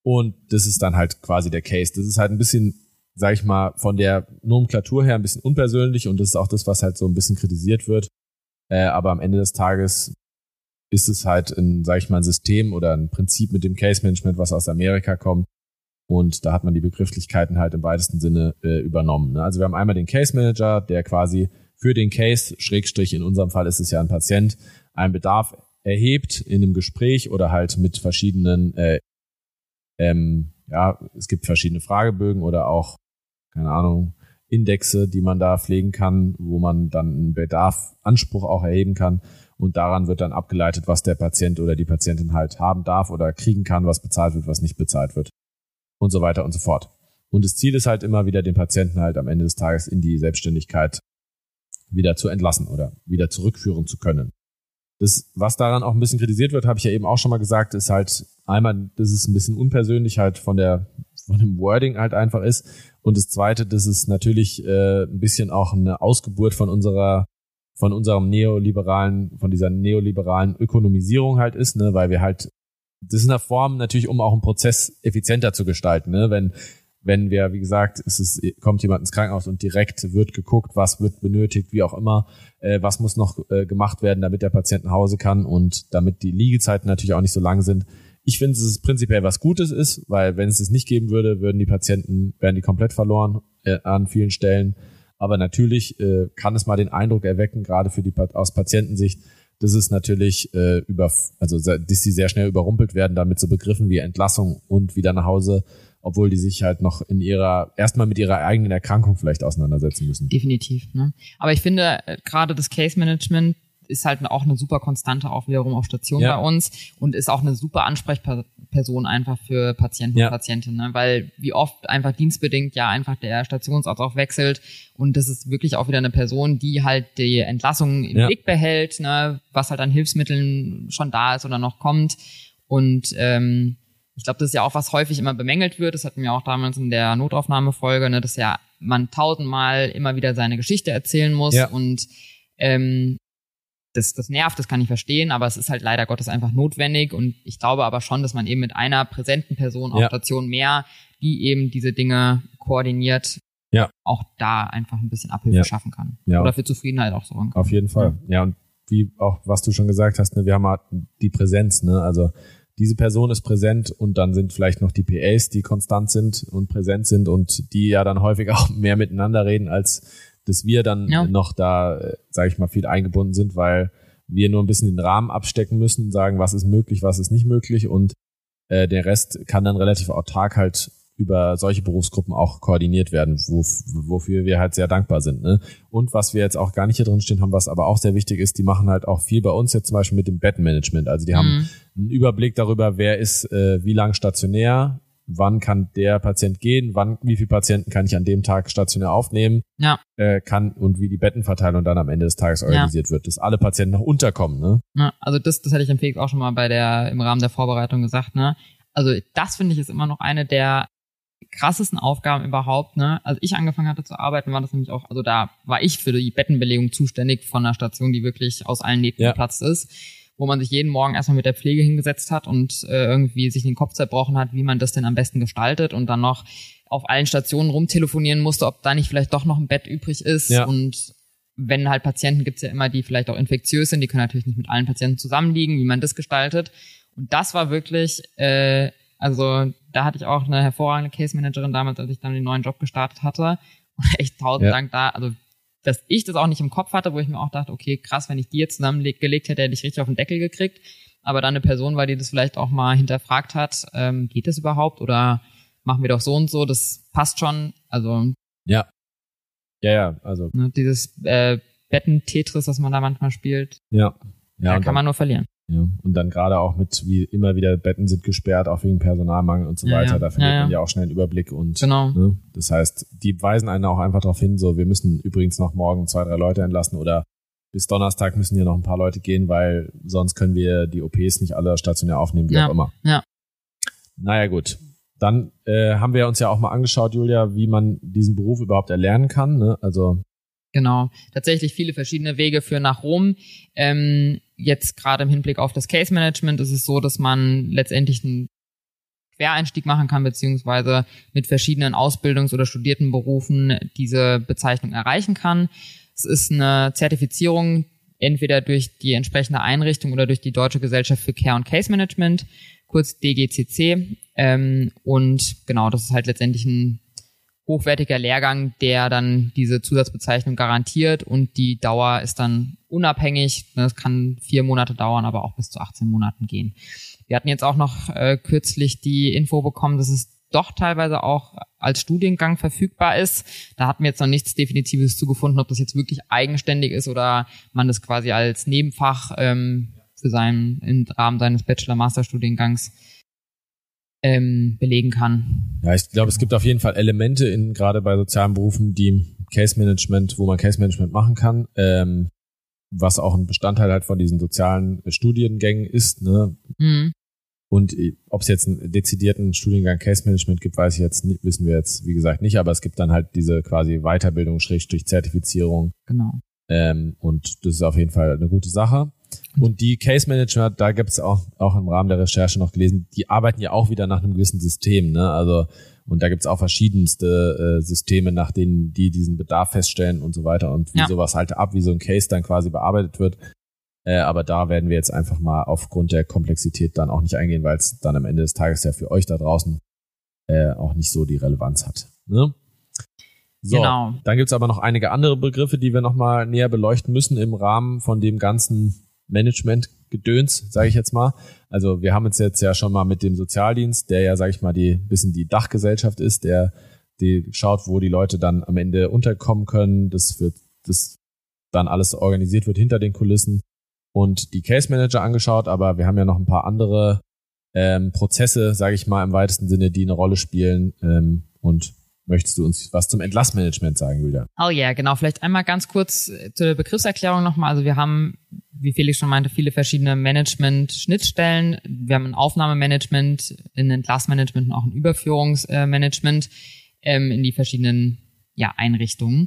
Und das ist dann halt quasi der Case. Das ist halt ein bisschen, sag ich mal, von der Nomenklatur her ein bisschen unpersönlich und das ist auch das, was halt so ein bisschen kritisiert wird. Äh, aber am Ende des Tages ist es halt ein, sag ich mal, ein System oder ein Prinzip mit dem Case Management, was aus Amerika kommt. Und da hat man die Begrifflichkeiten halt im weitesten Sinne äh, übernommen. Ne? Also wir haben einmal den Case Manager, der quasi für den Case, Schrägstrich, in unserem Fall ist es ja ein Patient, einen Bedarf erhebt in einem Gespräch oder halt mit verschiedenen äh, ähm, ja, es gibt verschiedene Fragebögen oder auch, keine Ahnung, Indexe, die man da pflegen kann, wo man dann einen Bedarf, Anspruch auch erheben kann. Und daran wird dann abgeleitet, was der Patient oder die Patientin halt haben darf oder kriegen kann, was bezahlt wird, was nicht bezahlt wird. Und so weiter und so fort. Und das Ziel ist halt immer wieder, den Patienten halt am Ende des Tages in die Selbstständigkeit wieder zu entlassen oder wieder zurückführen zu können. Das, was daran auch ein bisschen kritisiert wird, habe ich ja eben auch schon mal gesagt, ist halt einmal, dass es ein bisschen unpersönlich halt von der von dem Wording halt einfach ist. Und das zweite, dass es natürlich äh, ein bisschen auch eine Ausgeburt von unserer von unserem neoliberalen, von dieser neoliberalen Ökonomisierung halt ist, ne, weil wir halt, das ist eine Form natürlich, um auch einen Prozess effizienter zu gestalten, ne, wenn, wenn wir, wie gesagt, es ist, kommt jemand ins Krankenhaus und direkt wird geguckt, was wird benötigt, wie auch immer, äh, was muss noch äh, gemacht werden, damit der Patient nach Hause kann und damit die Liegezeiten natürlich auch nicht so lang sind. Ich finde, es prinzipiell was Gutes ist, weil wenn es es nicht geben würde, würden die Patienten, wären die komplett verloren äh, an vielen Stellen. Aber natürlich äh, kann es mal den Eindruck erwecken, gerade für die aus Patientensicht, dass es natürlich äh, über, also dass sie sehr schnell überrumpelt werden, damit so Begriffen wie Entlassung und wieder nach Hause, obwohl die sich halt noch in ihrer, erstmal mit ihrer eigenen Erkrankung vielleicht auseinandersetzen müssen. Definitiv. Ne? Aber ich finde, äh, gerade das Case Management ist halt auch eine super Konstante auch wiederum auf Station ja. bei uns und ist auch eine super Ansprechperson einfach für Patienten ja. und Patientinnen, ne? weil wie oft einfach dienstbedingt ja einfach der Stationsarzt auch wechselt und das ist wirklich auch wieder eine Person, die halt die Entlassung im ja. Blick behält, ne? was halt an Hilfsmitteln schon da ist oder noch kommt und ähm, ich glaube, das ist ja auch was häufig immer bemängelt wird. Das hatten wir auch damals in der Notaufnahmefolge, ne, dass ja man tausendmal immer wieder seine Geschichte erzählen muss ja. und ähm, das, das nervt, das kann ich verstehen, aber es ist halt leider Gottes einfach notwendig und ich glaube aber schon, dass man eben mit einer präsenten Person auf ja. Station mehr, die eben diese Dinge koordiniert, ja. auch da einfach ein bisschen Abhilfe ja. schaffen kann. Ja. Oder für Zufriedenheit auch sorgen kann. Auf jeden Fall. Ja, und wie auch, was du schon gesagt hast, ne, wir haben halt die Präsenz, ne, also diese Person ist präsent und dann sind vielleicht noch die PAs, die konstant sind und präsent sind und die ja dann häufig auch mehr miteinander reden als dass wir dann ja. noch da, äh, sage ich mal, viel eingebunden sind, weil wir nur ein bisschen den Rahmen abstecken müssen, sagen, was ist möglich, was ist nicht möglich und äh, der Rest kann dann relativ autark halt über solche Berufsgruppen auch koordiniert werden, wo, wofür wir halt sehr dankbar sind. Ne? Und was wir jetzt auch gar nicht hier drin stehen haben, was aber auch sehr wichtig ist, die machen halt auch viel bei uns jetzt zum Beispiel mit dem Bettenmanagement. Also die mhm. haben einen Überblick darüber, wer ist äh, wie lang stationär, wann kann der Patient gehen, wann, wie viele Patienten kann ich an dem Tag stationär aufnehmen, ja. äh, kann und wie die Bettenverteilung dann am Ende des Tages organisiert ja. wird, dass alle Patienten noch unterkommen, ne? Ja, also das, das hatte ich im Felix auch schon mal bei der, im Rahmen der Vorbereitung gesagt, ne? Also das finde ich ist immer noch eine der krassesten Aufgaben überhaupt, ne? Als ich angefangen hatte zu arbeiten, war das nämlich auch, also da war ich für die Bettenbelegung zuständig von einer Station, die wirklich aus allen Nähten ja. geplatzt ist wo man sich jeden Morgen erstmal mit der Pflege hingesetzt hat und äh, irgendwie sich den Kopf zerbrochen hat, wie man das denn am besten gestaltet und dann noch auf allen Stationen rumtelefonieren musste, ob da nicht vielleicht doch noch ein Bett übrig ist. Ja. Und wenn halt Patienten gibt's ja immer, die vielleicht auch infektiös sind, die können natürlich nicht mit allen Patienten zusammenliegen, wie man das gestaltet. Und das war wirklich, äh, also da hatte ich auch eine hervorragende Case Managerin damals, als ich dann den neuen Job gestartet hatte. Und echt tausend ja. Dank da, also dass ich das auch nicht im Kopf hatte, wo ich mir auch dachte, okay, krass, wenn ich die jetzt zusammengelegt hätte, hätte ich richtig auf den Deckel gekriegt. Aber dann eine Person war, die das vielleicht auch mal hinterfragt hat, ähm, geht das überhaupt oder machen wir doch so und so, das passt schon. Also ja, ja, ja, also ne, dieses äh, Betten-Tetris, was man da manchmal spielt, ja, ja, da kann man nur verlieren. Ja, und dann gerade auch mit, wie immer wieder Betten sind gesperrt, auch wegen Personalmangel und so ja, weiter. Da verliert ja, man ja auch schnell einen Überblick und genau. ne, das heißt, die weisen einen auch einfach darauf hin, so wir müssen übrigens noch morgen zwei, drei Leute entlassen oder bis Donnerstag müssen hier noch ein paar Leute gehen, weil sonst können wir die OPs nicht alle stationär aufnehmen, wie auch immer. Ja. Naja, gut. Dann äh, haben wir uns ja auch mal angeschaut, Julia, wie man diesen Beruf überhaupt erlernen kann. Ne? Also Genau, tatsächlich viele verschiedene Wege führen nach Rom. Ähm, jetzt gerade im Hinblick auf das Case Management ist es so, dass man letztendlich einen Quereinstieg machen kann, beziehungsweise mit verschiedenen Ausbildungs- oder studierten Berufen diese Bezeichnung erreichen kann. Es ist eine Zertifizierung entweder durch die entsprechende Einrichtung oder durch die Deutsche Gesellschaft für Care und Case Management, kurz DGCC. Ähm, und genau, das ist halt letztendlich ein hochwertiger Lehrgang, der dann diese Zusatzbezeichnung garantiert und die Dauer ist dann unabhängig. Das kann vier Monate dauern, aber auch bis zu 18 Monaten gehen. Wir hatten jetzt auch noch äh, kürzlich die Info bekommen, dass es doch teilweise auch als Studiengang verfügbar ist. Da hat mir jetzt noch nichts Definitives zugefunden, ob das jetzt wirklich eigenständig ist oder man das quasi als Nebenfach ähm, für seinen im Rahmen seines Bachelor-Master-Studiengangs ähm, belegen kann. Ja, ich glaube, es gibt auf jeden Fall Elemente in gerade bei sozialen Berufen, die Case Management, wo man Case Management machen kann, ähm, was auch ein Bestandteil halt von diesen sozialen Studiengängen ist. Ne? Mhm. Und äh, ob es jetzt einen dezidierten Studiengang Case Management gibt, weiß ich jetzt nicht, wissen wir jetzt, wie gesagt, nicht, aber es gibt dann halt diese quasi Weiterbildung, Schrägstrich Zertifizierung. Genau. Ähm, und das ist auf jeden Fall eine gute Sache. Und die Case Manager, da gibt's auch, auch im Rahmen der Recherche noch gelesen, die arbeiten ja auch wieder nach einem gewissen System. Ne? Also und da gibt's auch verschiedenste äh, Systeme, nach denen die diesen Bedarf feststellen und so weiter und wie ja. sowas halt ab, wie so ein Case dann quasi bearbeitet wird. Äh, aber da werden wir jetzt einfach mal aufgrund der Komplexität dann auch nicht eingehen, weil es dann am Ende des Tages ja für euch da draußen äh, auch nicht so die Relevanz hat. Ne? So, genau. dann gibt's aber noch einige andere Begriffe, die wir nochmal näher beleuchten müssen im Rahmen von dem ganzen Management-Gedöns, sage ich jetzt mal. Also wir haben uns jetzt ja schon mal mit dem Sozialdienst, der ja, sage ich mal, die bisschen die Dachgesellschaft ist, der die schaut, wo die Leute dann am Ende unterkommen können, das wird, das dann alles organisiert wird hinter den Kulissen und die Case Manager angeschaut, aber wir haben ja noch ein paar andere ähm, Prozesse, sage ich mal, im weitesten Sinne, die eine Rolle spielen ähm, und Möchtest du uns was zum Entlassmanagement sagen, Julia? Oh ja, yeah, genau. Vielleicht einmal ganz kurz äh, zur Begriffserklärung nochmal. Also wir haben, wie Felix schon meinte, viele verschiedene Management-Schnittstellen. Wir haben ein Aufnahmemanagement, ein Entlassmanagement und auch ein Überführungsmanagement ähm, in die verschiedenen ja, Einrichtungen.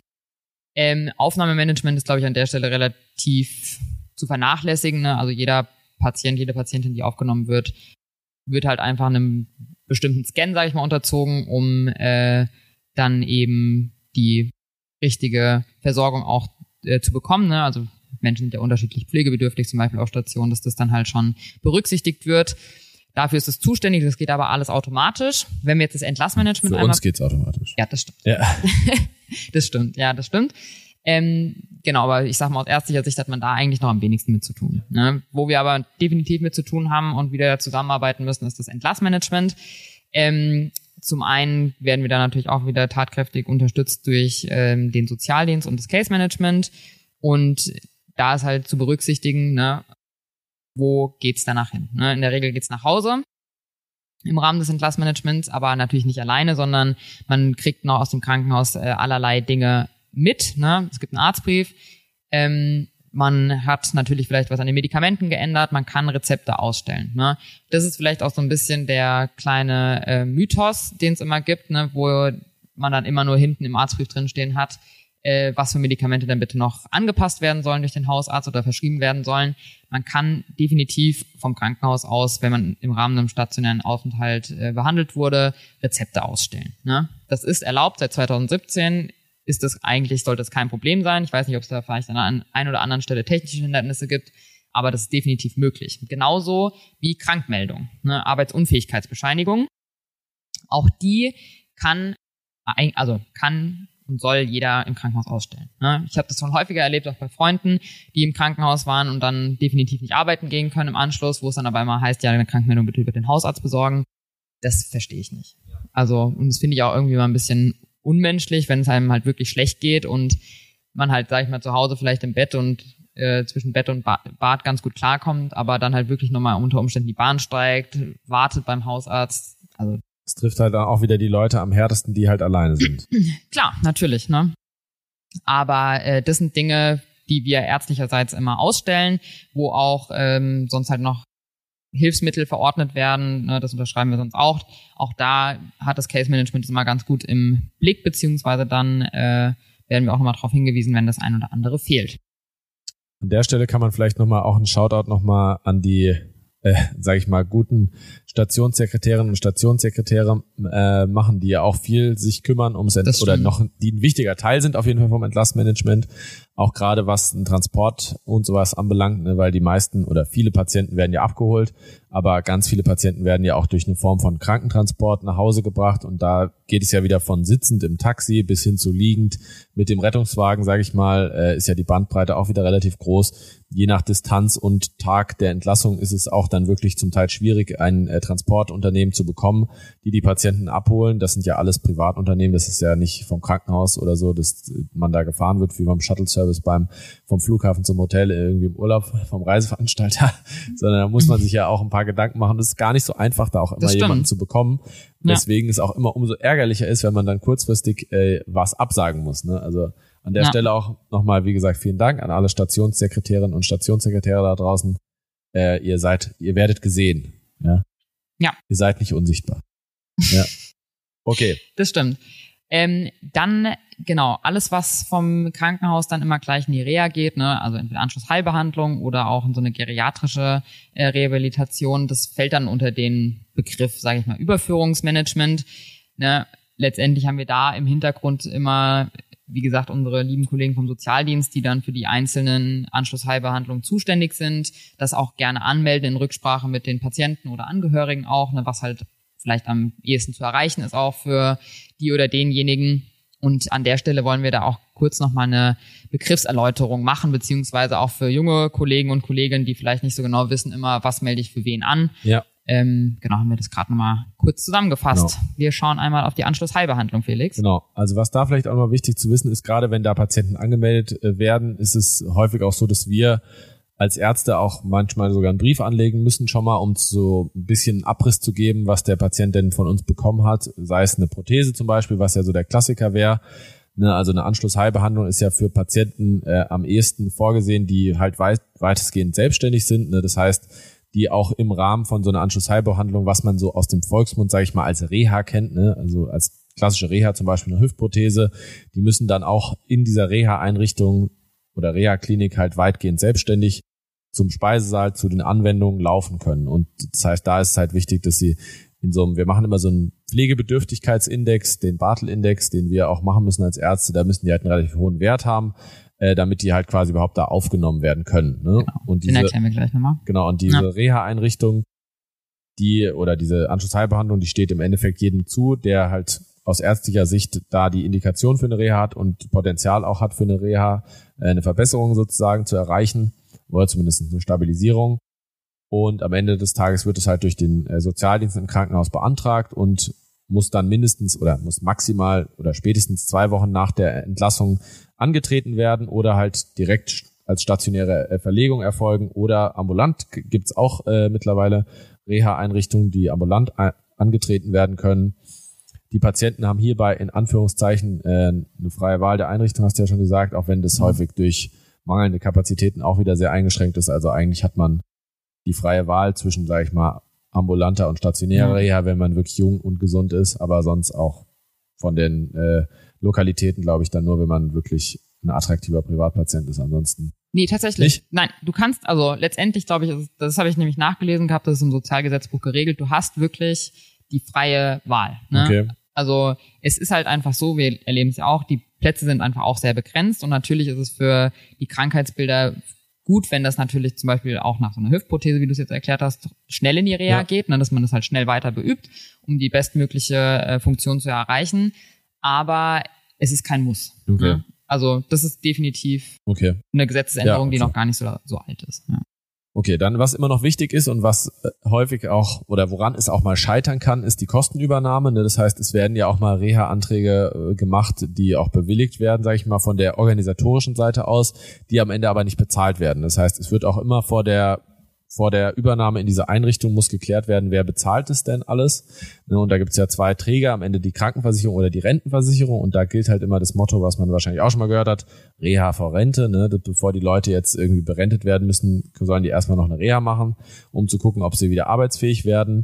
Ähm, Aufnahmemanagement ist, glaube ich, an der Stelle relativ zu vernachlässigen. Ne? Also jeder Patient, jede Patientin, die aufgenommen wird, wird halt einfach einem bestimmten Scan, sage ich mal, unterzogen, um äh, dann eben die richtige Versorgung auch äh, zu bekommen. Ne? Also Menschen sind ja unterschiedlich pflegebedürftig, zum Beispiel auf Station, dass das dann halt schon berücksichtigt wird. Dafür ist es zuständig, das geht aber alles automatisch. Wenn wir jetzt das Entlassmanagement Für einmal... uns geht's automatisch. Ja, das stimmt. Ja. das stimmt, ja, das stimmt. Ähm, genau, aber ich sag mal, aus ärztlicher Sicht hat man da eigentlich noch am wenigsten mit zu tun. Ne? Wo wir aber definitiv mit zu tun haben und wieder zusammenarbeiten müssen, ist das Entlassmanagement. Ähm, zum einen werden wir da natürlich auch wieder tatkräftig unterstützt durch ähm, den Sozialdienst und das Case Management. Und da ist halt zu berücksichtigen, ne, wo geht's danach hin? Ne? In der Regel geht's nach Hause im Rahmen des Entlassmanagements, aber natürlich nicht alleine, sondern man kriegt noch aus dem Krankenhaus äh, allerlei Dinge mit. Ne? Es gibt einen Arztbrief. Ähm, man hat natürlich vielleicht was an den Medikamenten geändert, man kann Rezepte ausstellen. Ne? Das ist vielleicht auch so ein bisschen der kleine äh, Mythos, den es immer gibt, ne? wo man dann immer nur hinten im Arztbrief drinstehen hat, äh, was für Medikamente dann bitte noch angepasst werden sollen durch den Hausarzt oder verschrieben werden sollen. Man kann definitiv vom Krankenhaus aus, wenn man im Rahmen einem stationären Aufenthalt äh, behandelt wurde, Rezepte ausstellen. Ne? Das ist erlaubt seit 2017 ist das eigentlich, sollte es kein Problem sein. Ich weiß nicht, ob es da vielleicht an einer oder anderen Stelle technische Hindernisse gibt, aber das ist definitiv möglich. Genauso wie Krankmeldung, ne, Arbeitsunfähigkeitsbescheinigung. Auch die kann, also kann und soll jeder im Krankenhaus ausstellen. Ne? Ich habe das schon häufiger erlebt, auch bei Freunden, die im Krankenhaus waren und dann definitiv nicht arbeiten gehen können im Anschluss, wo es dann aber immer heißt, ja, eine Krankmeldung bitte über den Hausarzt besorgen. Das verstehe ich nicht. Also, und das finde ich auch irgendwie mal ein bisschen unmenschlich, wenn es einem halt wirklich schlecht geht und man halt, sag ich mal, zu Hause vielleicht im Bett und äh, zwischen Bett und Bad ganz gut klarkommt, aber dann halt wirklich nochmal unter Umständen die Bahn steigt, wartet beim Hausarzt. Also es trifft halt auch wieder die Leute am härtesten, die halt alleine sind. Klar, natürlich, ne? Aber äh, das sind Dinge, die wir ärztlicherseits immer ausstellen, wo auch ähm, sonst halt noch Hilfsmittel verordnet werden, ne, das unterschreiben wir sonst auch. Auch da hat das Case Management immer ganz gut im Blick, beziehungsweise dann äh, werden wir auch nochmal darauf hingewiesen, wenn das ein oder andere fehlt. An der Stelle kann man vielleicht nochmal auch einen Shoutout nochmal an die äh, sage ich mal, guten Stationssekretärinnen und Stationssekretäre äh, machen, die ja auch viel sich kümmern ums Ent oder noch die ein wichtiger Teil sind auf jeden Fall vom Entlassmanagement, auch gerade was den Transport und sowas anbelangt, ne, weil die meisten oder viele Patienten werden ja abgeholt, aber ganz viele Patienten werden ja auch durch eine Form von Krankentransport nach Hause gebracht und da geht es ja wieder von sitzend im Taxi bis hin zu liegend mit dem Rettungswagen, sage ich mal, äh, ist ja die Bandbreite auch wieder relativ groß. Je nach Distanz und Tag der Entlassung ist es auch dann wirklich zum Teil schwierig, einen äh, Transportunternehmen zu bekommen, die die Patienten abholen. Das sind ja alles Privatunternehmen. Das ist ja nicht vom Krankenhaus oder so, dass man da gefahren wird wie beim Shuttle-Service beim vom Flughafen zum Hotel irgendwie im Urlaub vom Reiseveranstalter, sondern da muss man sich ja auch ein paar Gedanken machen. Das ist gar nicht so einfach, da auch immer jemanden zu bekommen. Deswegen ja. es auch immer umso ärgerlicher ist, wenn man dann kurzfristig äh, was absagen muss. Ne? Also an der ja. Stelle auch nochmal, wie gesagt, vielen Dank an alle Stationssekretärinnen und Stationssekretäre da draußen. Äh, ihr seid, ihr werdet gesehen. Ja. Ja. Ihr seid nicht unsichtbar. Ja. Okay. Das stimmt. Ähm, dann, genau, alles, was vom Krankenhaus dann immer gleich in die Reha geht, ne, also entweder Anschlussheilbehandlung oder auch in so eine geriatrische äh, Rehabilitation, das fällt dann unter den Begriff, sage ich mal, Überführungsmanagement. Ne. Letztendlich haben wir da im Hintergrund immer wie gesagt, unsere lieben Kollegen vom Sozialdienst, die dann für die einzelnen Anschlussheilbehandlungen zuständig sind, das auch gerne anmelden in Rücksprache mit den Patienten oder Angehörigen auch, ne, was halt vielleicht am ehesten zu erreichen ist auch für die oder denjenigen. Und an der Stelle wollen wir da auch kurz nochmal eine Begriffserläuterung machen, beziehungsweise auch für junge Kollegen und Kolleginnen, die vielleicht nicht so genau wissen immer, was melde ich für wen an. Ja. Ähm, genau, haben wir das gerade nochmal kurz zusammengefasst. Genau. Wir schauen einmal auf die Anschlussheilbehandlung, Felix. Genau. Also was da vielleicht auch nochmal wichtig zu wissen ist, gerade wenn da Patienten angemeldet äh, werden, ist es häufig auch so, dass wir als Ärzte auch manchmal sogar einen Brief anlegen müssen, schon mal, um so ein bisschen Abriss zu geben, was der Patient denn von uns bekommen hat. Sei es eine Prothese zum Beispiel, was ja so der Klassiker wäre. Ne, also eine Anschlussheilbehandlung ist ja für Patienten äh, am ehesten vorgesehen, die halt weit, weitestgehend selbstständig sind. Ne? Das heißt, die auch im Rahmen von so einer Anschlussheilbehandlung, was man so aus dem Volksmund, sage ich mal, als Reha kennt, ne? also als klassische Reha, zum Beispiel eine Hüftprothese, die müssen dann auch in dieser Reha-Einrichtung oder Reha-Klinik halt weitgehend selbstständig zum Speisesaal, zu den Anwendungen laufen können. Und das heißt, da ist es halt wichtig, dass sie in so einem, wir machen immer so einen Pflegebedürftigkeitsindex, den Bartel-Index, den wir auch machen müssen als Ärzte, da müssen die halt einen relativ hohen Wert haben äh, damit die halt quasi überhaupt da aufgenommen werden können. Ne? Genau. Und diese, Den erklären wir gleich nochmal. Genau, und diese ja. Reha-Einrichtung, die oder diese Anschlussheilbehandlung, die steht im Endeffekt jedem zu, der halt aus ärztlicher Sicht da die Indikation für eine Reha hat und Potenzial auch hat für eine Reha, äh, eine Verbesserung sozusagen zu erreichen oder zumindest eine Stabilisierung. Und am Ende des Tages wird es halt durch den äh, Sozialdienst im Krankenhaus beantragt und muss dann mindestens oder muss maximal oder spätestens zwei Wochen nach der Entlassung angetreten werden oder halt direkt als stationäre äh, Verlegung erfolgen oder ambulant gibt's auch äh, mittlerweile Reha-Einrichtungen, die ambulant angetreten werden können. Die Patienten haben hierbei in Anführungszeichen äh, eine freie Wahl der Einrichtung, hast du ja schon gesagt, auch wenn das mhm. häufig durch mangelnde Kapazitäten auch wieder sehr eingeschränkt ist. Also eigentlich hat man die freie Wahl zwischen, sage ich mal, ambulanter und stationärer Reha, wenn man wirklich jung und gesund ist, aber sonst auch von den äh, Lokalitäten, glaube ich, dann nur, wenn man wirklich ein attraktiver Privatpatient ist. Ansonsten. Nee, tatsächlich. Nicht? Nein, du kannst, also letztendlich, glaube ich, das habe ich nämlich nachgelesen gehabt, das ist im Sozialgesetzbuch geregelt, du hast wirklich die freie Wahl. Ne? Okay. Also es ist halt einfach so, wir erleben es ja auch, die Plätze sind einfach auch sehr begrenzt und natürlich ist es für die Krankheitsbilder gut, wenn das natürlich zum Beispiel auch nach so einer Hüftprothese, wie du es jetzt erklärt hast, schnell in die Reha ja. geht, ne, dass man das halt schnell weiter beübt, um die bestmögliche äh, Funktion zu erreichen. Aber es ist kein Muss. Okay. Ne? Also das ist definitiv okay. eine Gesetzesänderung, ja, die noch gar nicht so, so alt ist. Ja. Okay, dann was immer noch wichtig ist und was äh, häufig auch oder woran es auch mal scheitern kann, ist die Kostenübernahme. Ne? Das heißt, es werden ja auch mal Reha-Anträge äh, gemacht, die auch bewilligt werden, sage ich mal, von der organisatorischen Seite aus, die am Ende aber nicht bezahlt werden. Das heißt, es wird auch immer vor der vor der Übernahme in diese Einrichtung muss geklärt werden, wer bezahlt es denn alles. Ne, und da gibt es ja zwei Träger, am Ende die Krankenversicherung oder die Rentenversicherung. Und da gilt halt immer das Motto, was man wahrscheinlich auch schon mal gehört hat, Reha vor Rente. Ne? Bevor die Leute jetzt irgendwie berentet werden müssen, sollen die erstmal noch eine Reha machen, um zu gucken, ob sie wieder arbeitsfähig werden.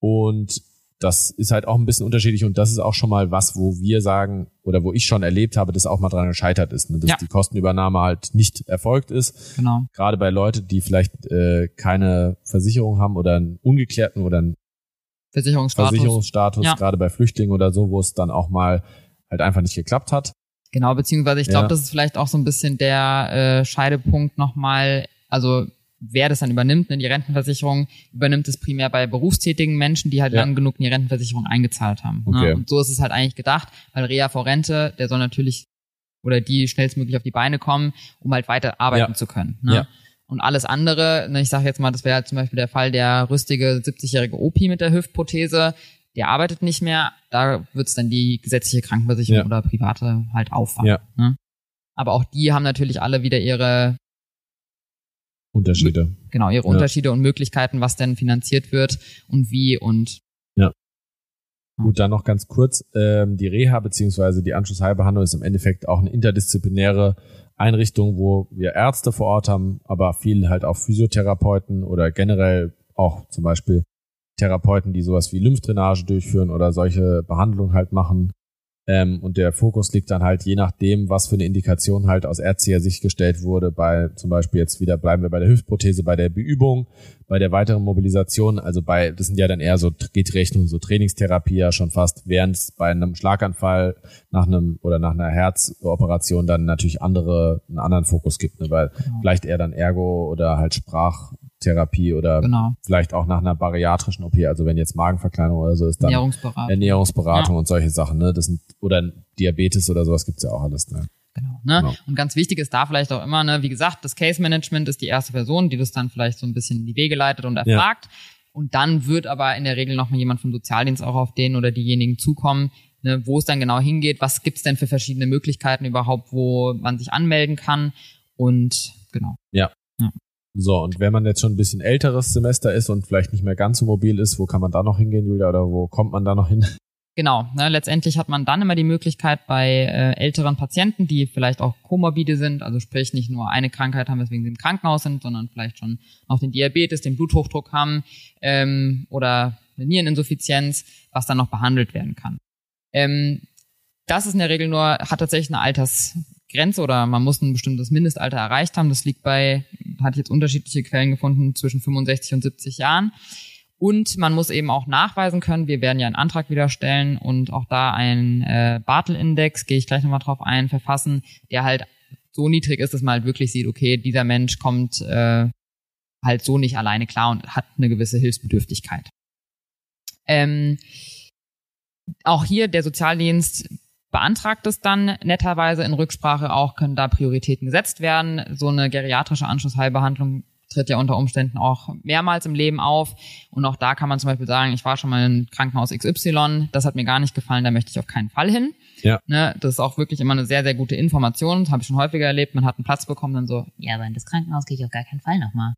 Und das ist halt auch ein bisschen unterschiedlich und das ist auch schon mal was, wo wir sagen oder wo ich schon erlebt habe, dass auch mal dran gescheitert ist, ne? dass ja. die Kostenübernahme halt nicht erfolgt ist. Genau. Gerade bei Leuten, die vielleicht äh, keine Versicherung haben oder einen ungeklärten oder einen Versicherungsstatus, Versicherungsstatus ja. gerade bei Flüchtlingen oder so, wo es dann auch mal halt einfach nicht geklappt hat. Genau, beziehungsweise ich glaube, ja. das ist vielleicht auch so ein bisschen der äh, Scheidepunkt nochmal, also wer das dann übernimmt, ne, die Rentenversicherung, übernimmt es primär bei berufstätigen Menschen, die halt ja. lang genug in die Rentenversicherung eingezahlt haben. Ne? Okay. Ne? Und so ist es halt eigentlich gedacht, weil Reha vor Rente, der soll natürlich oder die schnellstmöglich auf die Beine kommen, um halt weiter arbeiten ja. zu können. Ne? Ja. Und alles andere, ne, ich sage jetzt mal, das wäre halt zum Beispiel der Fall der rüstige 70-jährige Opi mit der Hüftprothese, der arbeitet nicht mehr, da wird's dann die gesetzliche Krankenversicherung Ja. oder private halt auffangen. Ja. Ne? Aber auch die haben natürlich alle wieder ihre, Unterschiede. genau, ihre Ja. Unterschiede und Möglichkeiten, was denn finanziert wird und wie und Gut, dann noch ganz kurz, ähm, die Reha beziehungsweise die Anschlussheilbehandlung ist im Endeffekt auch eine interdisziplinäre Einrichtung, wo wir Ärzte vor Ort haben, aber viel halt auch Physiotherapeuten oder generell auch zum Beispiel Therapeuten, die sowas wie Lymphdrainage durchführen oder solche Behandlungen halt machen. Ähm, und der Fokus liegt dann halt je nachdem, was für eine Indikation halt aus ärztlicher Sicht gestellt wurde, bei zum Beispiel jetzt wieder bleiben wir bei der Hüftprothese, bei der Beübung, bei der weiteren Mobilisation, also bei, das sind ja dann eher so, geht Richtung so Trainingstherapie ja schon fast, während es bei einem Schlaganfall nach einem oder nach einer Herzoperation dann natürlich andere, einen anderen Fokus gibt, ne? weil Genau. vielleicht eher dann Ergo oder halt Sprachtherapie oder genau, vielleicht auch nach einer bariatrischen OP, also wenn jetzt Magenverkleinerung oder so ist, dann Ernährungsberatung. Ernährungsberatung und solche Sachen, ne? Das sind, oder Diabetes oder sowas gibt's ja auch alles, ne? Genau, ne? Genau. Und ganz wichtig ist da vielleicht auch immer, ne, wie gesagt, das Case Management ist die erste Person, die das dann vielleicht so ein bisschen in die Wege leitet und erfragt. Und dann wird aber in der Regel noch mal jemand vom Sozialdienst auch auf den oder diejenigen zukommen, ne, wo es dann genau hingeht, was gibt's denn für verschiedene Möglichkeiten überhaupt, wo man sich anmelden kann. Und genau. So, und wenn man jetzt schon ein bisschen älteres Semester ist und vielleicht nicht mehr ganz so mobil ist, wo kann man da noch hingehen, Julia, oder wo kommt man da noch hin? Genau, ne, letztendlich hat man dann immer die Möglichkeit bei äh, älteren Patienten, die vielleicht auch komorbide sind, also sprich nicht nur eine Krankheit haben, weswegen sie im Krankenhaus sind, sondern vielleicht schon auch den Diabetes, den Bluthochdruck haben ähm, oder eine Niereninsuffizienz, was dann noch behandelt werden kann. Ähm, das ist in der Regel nur, hat tatsächlich eine Altersgrenze oder man muss ein bestimmtes Mindestalter erreicht haben. Das liegt bei, ich jetzt unterschiedliche Quellen gefunden, zwischen 65 und 70 Jahren. Und man muss eben auch nachweisen können, wir werden ja einen Antrag wieder stellen und auch da einen äh, Bartel-Index, gehe ich gleich nochmal drauf ein, verfassen, der halt so niedrig ist, dass man halt wirklich sieht, okay, dieser Mensch kommt äh, halt so nicht alleine klar und hat eine gewisse Hilfsbedürftigkeit. Ähm, auch hier der Sozialdienst beantragt es dann netterweise in Rücksprache auch, können da Prioritäten gesetzt werden. So eine geriatrische Anschlussheilbehandlung tritt ja unter Umständen auch mehrmals im Leben auf. Und auch da kann man zum Beispiel sagen, ich war schon mal in Krankenhaus XY, das hat mir gar nicht gefallen, da möchte ich auf keinen Fall hin. Ja. Ne, das ist auch wirklich immer eine sehr, sehr gute Information. Das habe ich schon häufiger erlebt. Man hat einen Platz bekommen, dann so, Ja, aber in das Krankenhaus gehe ich auf gar keinen Fall nochmal.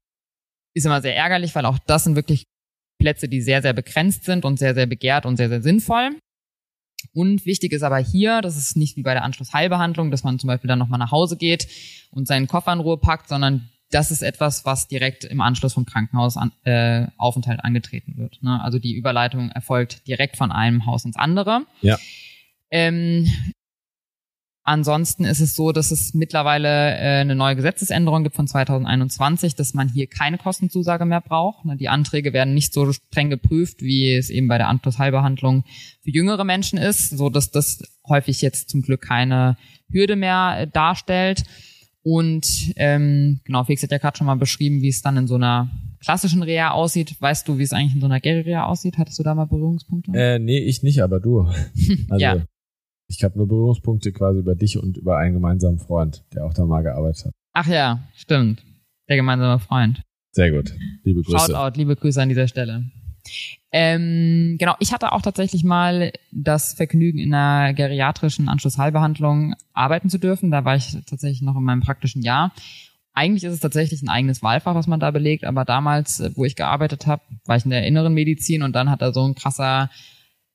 ist immer sehr ärgerlich, weil auch das sind wirklich Plätze, die sehr, sehr begrenzt sind und sehr, sehr begehrt und sehr, sehr sinnvoll. Und wichtig ist aber hier, das ist nicht wie bei der Anschlussheilbehandlung, dass man zum Beispiel dann nochmal nach Hause geht und seinen Koffer in Ruhe packt, sondern das ist etwas, was direkt im Anschluss vom Krankenhausaufenthalt äh, Aufenthalt angetreten wird. Ne? Also die Überleitung erfolgt direkt von einem Haus ins andere. Ja. Ähm, Ansonsten ist es so, dass es mittlerweile äh, eine neue Gesetzesänderung gibt von 2021, dass man hier keine Kostenzusage mehr braucht. Ne, Die Anträge werden nicht so streng geprüft, wie es eben bei der Anschlussheilbehandlung für jüngere Menschen ist, so dass das häufig jetzt zum Glück keine Hürde mehr äh, darstellt. Und ähm, genau, Felix hat ja gerade schon mal beschrieben, wie es dann in so einer klassischen Reha aussieht. Weißt du, wie es eigentlich in so einer Geri-Reha aussieht? Hattest du da mal Berührungspunkte? Äh, nee, ich nicht, aber du. Also, Ja. Ich habe nur Berührungspunkte quasi über dich und über einen gemeinsamen Freund, der auch da mal gearbeitet hat. Ach ja, stimmt. Der gemeinsame Freund. Sehr gut. Liebe Grüße. Shoutout, liebe Grüße an dieser Stelle. Ähm, genau, ich hatte auch tatsächlich mal das Vergnügen, in einer geriatrischen Anschlussheilbehandlung arbeiten zu dürfen. Da war ich tatsächlich noch in meinem praktischen Jahr. Eigentlich ist es tatsächlich ein eigenes Wahlfach, was man da belegt, aber damals, äh, wo ich gearbeitet habe, war ich in der inneren Medizin und dann hat da so ein krasser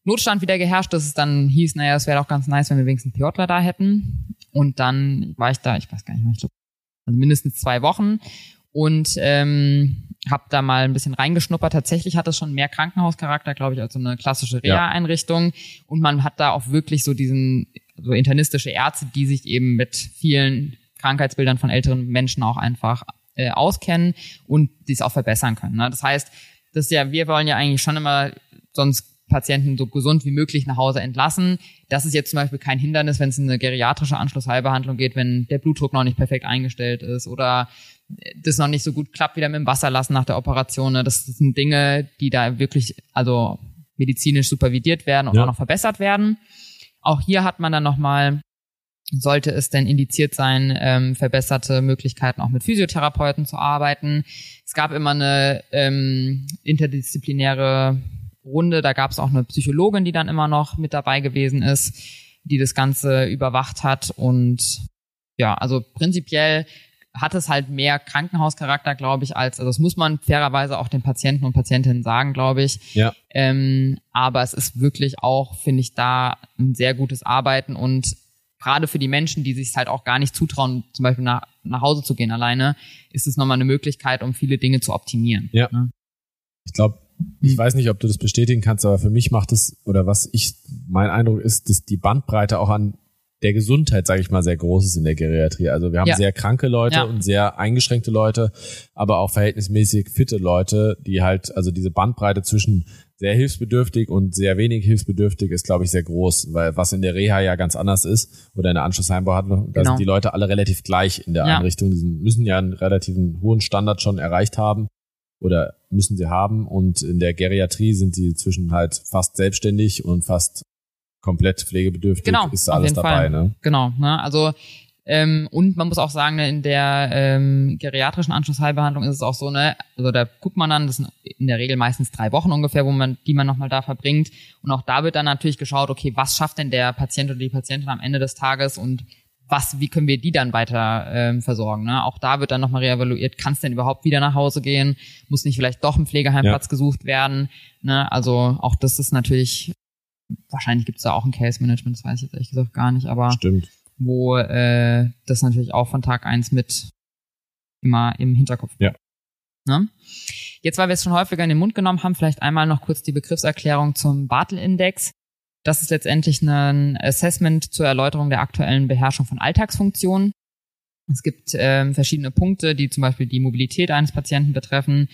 Notstand wieder geherrscht, dass es dann hieß, naja, es wäre doch ganz nice, wenn wir wenigstens einen PJler da hätten. Und dann war ich da, ich weiß gar nicht mehr, ich glaube, also mindestens zwei Wochen und ähm, habe da mal ein bisschen reingeschnuppert. Tatsächlich hat es schon mehr Krankenhauscharakter, glaube ich, als so eine klassische Ja. Reha-Einrichtung. Und man hat da auch wirklich so diesen, so internistische Ärzte, die sich eben mit vielen Krankheitsbildern von älteren Menschen auch einfach äh, auskennen und dies auch verbessern können. Ne? Das heißt, das ist ja, wir wollen ja eigentlich schon immer sonst Patienten so gesund wie möglich nach Hause entlassen. Das ist jetzt zum Beispiel kein Hindernis, wenn es in eine geriatrische Anschlussheilbehandlung geht, wenn der Blutdruck noch nicht perfekt eingestellt ist oder das noch nicht so gut klappt, wieder mit dem Wasser lassen nach der Operation. Ne? Das sind Dinge, die da wirklich also medizinisch supervidiert werden und Ja. auch noch verbessert werden. Auch hier hat man dann nochmal sollte es denn indiziert sein, ähm, verbesserte Möglichkeiten auch mit Physiotherapeuten zu arbeiten. Es gab immer eine ähm, interdisziplinäre Runde, da gab es auch eine Psychologin, die dann immer noch mit dabei gewesen ist, die das Ganze überwacht hat. Und ja, also prinzipiell hat es halt mehr Krankenhauscharakter, glaube ich, als, also das muss man fairerweise auch den Patienten und Patientinnen sagen, glaube ich. Ja. Ähm, aber es ist wirklich auch, finde ich, da ein sehr gutes Arbeiten und gerade für die Menschen, die sich halt auch gar nicht zutrauen, zum Beispiel nach, nach Hause zu gehen alleine, ist es nochmal eine Möglichkeit, um viele Dinge zu optimieren. Ja. Ne? Ich glaube, ich Hm. weiß nicht, ob du das bestätigen kannst, aber für mich macht es, oder was ich, mein Eindruck ist, dass die Bandbreite auch an der Gesundheit, sage ich mal, sehr groß ist in der Geriatrie. Also wir haben Ja. sehr kranke Leute Ja. und sehr eingeschränkte Leute, aber auch verhältnismäßig fitte Leute, die halt, also diese Bandbreite zwischen sehr hilfsbedürftig und sehr wenig hilfsbedürftig ist, glaube ich, sehr groß, weil was in der Reha ja ganz anders ist oder in der Anschlussheimbehandlung, da Genau. sind die Leute alle relativ gleich in der Ja. Einrichtung. Die müssen ja einen relativen hohen Standard schon erreicht haben oder müssen sie haben und in der Geriatrie sind sie zwischen halt fast selbstständig und fast komplett pflegebedürftig Genau, ist da alles dabei, Fall. ne? Genau, ne? Also ähm, und man muss auch sagen, ne, in der ähm, geriatrischen Anschlussheilbehandlung ist es auch so, ne, also da guckt man dann, das sind in der Regel meistens drei Wochen ungefähr, wo man, die man nochmal da verbringt. Und auch da wird dann natürlich geschaut, okay, was schafft denn der Patient oder die Patientin am Ende des Tages und was, wie können wir die dann weiter ähm, versorgen? Ne? Auch da wird dann nochmal reevaluiert, kann es denn überhaupt wieder nach Hause gehen? Muss nicht vielleicht doch ein Pflegeheimplatz gesucht werden? Ne? Also auch das ist natürlich, wahrscheinlich gibt es da auch ein Case Management, das weiß ich jetzt ehrlich gesagt gar nicht, aber Stimmt. wo äh, das natürlich auch von Tag eins mit immer im Hinterkopf Ja. Ne? Jetzt, weil wir es schon häufiger in den Mund genommen haben, vielleicht einmal noch kurz die Begriffserklärung zum Bartel-Index. Das ist letztendlich ein Assessment zur Erläuterung der aktuellen Beherrschung von Alltagsfunktionen. Es gibt ähm, verschiedene Punkte, die zum Beispiel die Mobilität eines Patienten betreffen,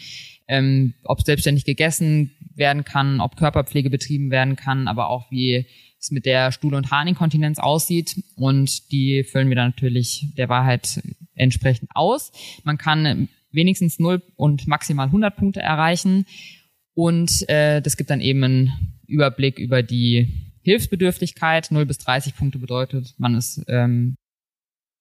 ähm, ob selbstständig gegessen werden kann, ob Körperpflege betrieben werden kann, aber auch wie es mit der Stuhl- und Harninkontinenz aussieht. Und die füllen wir dann natürlich der Wahrheit entsprechend aus. Man kann wenigstens 0 und maximal 100 Punkte erreichen. Und äh, das gibt dann eben einen Überblick über die Hilfsbedürftigkeit. 0 bis 30 Punkte bedeutet, man ist ähm,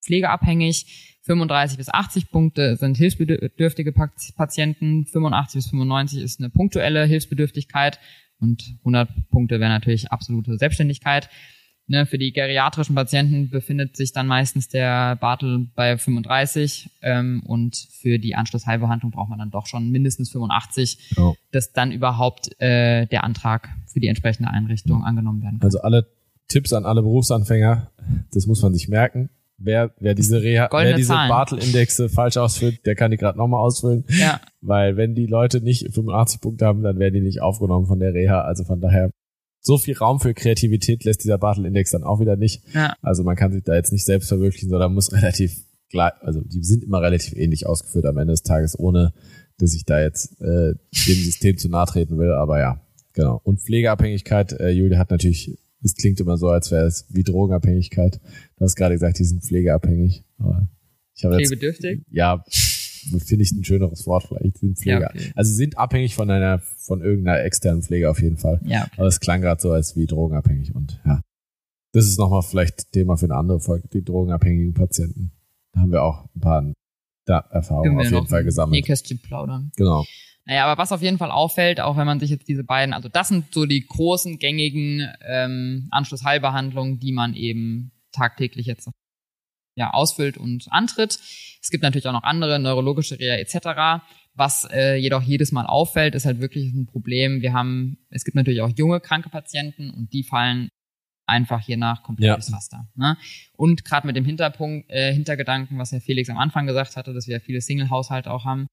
pflegeabhängig. 35 bis 80 Punkte sind hilfsbedürftige Patienten. 85 bis 95 ist eine punktuelle Hilfsbedürftigkeit. Und 100 Punkte wäre natürlich absolute Selbstständigkeit. Ne, für die geriatrischen Patienten befindet sich dann meistens der Bartel bei 35 ähm, und für die Anschlussheilbehandlung braucht man dann doch schon mindestens 85, Ja. dass dann überhaupt äh, der Antrag für die entsprechende Einrichtung angenommen werden kann. Also alle Tipps an alle Berufsanfänger, das muss man sich merken. Wer, wer diese Reha, Goldene wer diese. Bartel-Indexe falsch ausfüllt, der kann die gerade nochmal ausfüllen. Ja, Weil wenn die Leute nicht 85 Punkte haben, dann werden die nicht aufgenommen von der Reha. Also von daher, so viel Raum für Kreativität lässt dieser Bartel-Index dann auch wieder nicht. ja, Also man kann sich da jetzt nicht selbst verwirklichen, sondern muss relativ gleich, also die sind immer relativ ähnlich ausgeführt am Ende des Tages, ohne dass ich da jetzt äh, dem System zu nahe treten will. Aber ja, genau. Und Pflegeabhängigkeit, äh, Julia hat natürlich, es klingt immer so, als wäre es wie Drogenabhängigkeit. Du hast gerade gesagt, die sind pflegeabhängig. Aber ich habe jetzt pflegebedürftig. ja, finde ich ein schöneres Wort vielleicht. Sind Pfleger. Ja, okay. Also sie sind abhängig von einer, von irgendeiner externen Pflege auf jeden Fall. Ja, okay. Aber es klang gerade so als wie drogenabhängig und ja. Das ist nochmal vielleicht Thema für eine andere Folge, die drogenabhängigen Patienten. Da haben wir auch ein paar da Erfahrungen auf jeden noch Fall gesammelt. Nähkästchen plaudern. Genau. Naja, aber was auf jeden Fall auffällt, auch wenn man sich jetzt diese beiden, also das sind so die großen gängigen ähm, Anschlussheilbehandlungen, die man eben tagtäglich jetzt ja ausfüllt und antritt. Es gibt natürlich auch noch andere neurologische Reha etc. Was äh, jedoch jedes Mal auffällt, ist halt wirklich ein Problem. Wir haben, es gibt natürlich auch junge kranke Patienten und die fallen einfach hier nach komplett Ja. durchs Raster. Ne? Und gerade mit dem Hinterpunkt, äh, Hintergedanken, was Herr Felix am Anfang gesagt hatte, dass wir viele Single-Haushalte auch haben,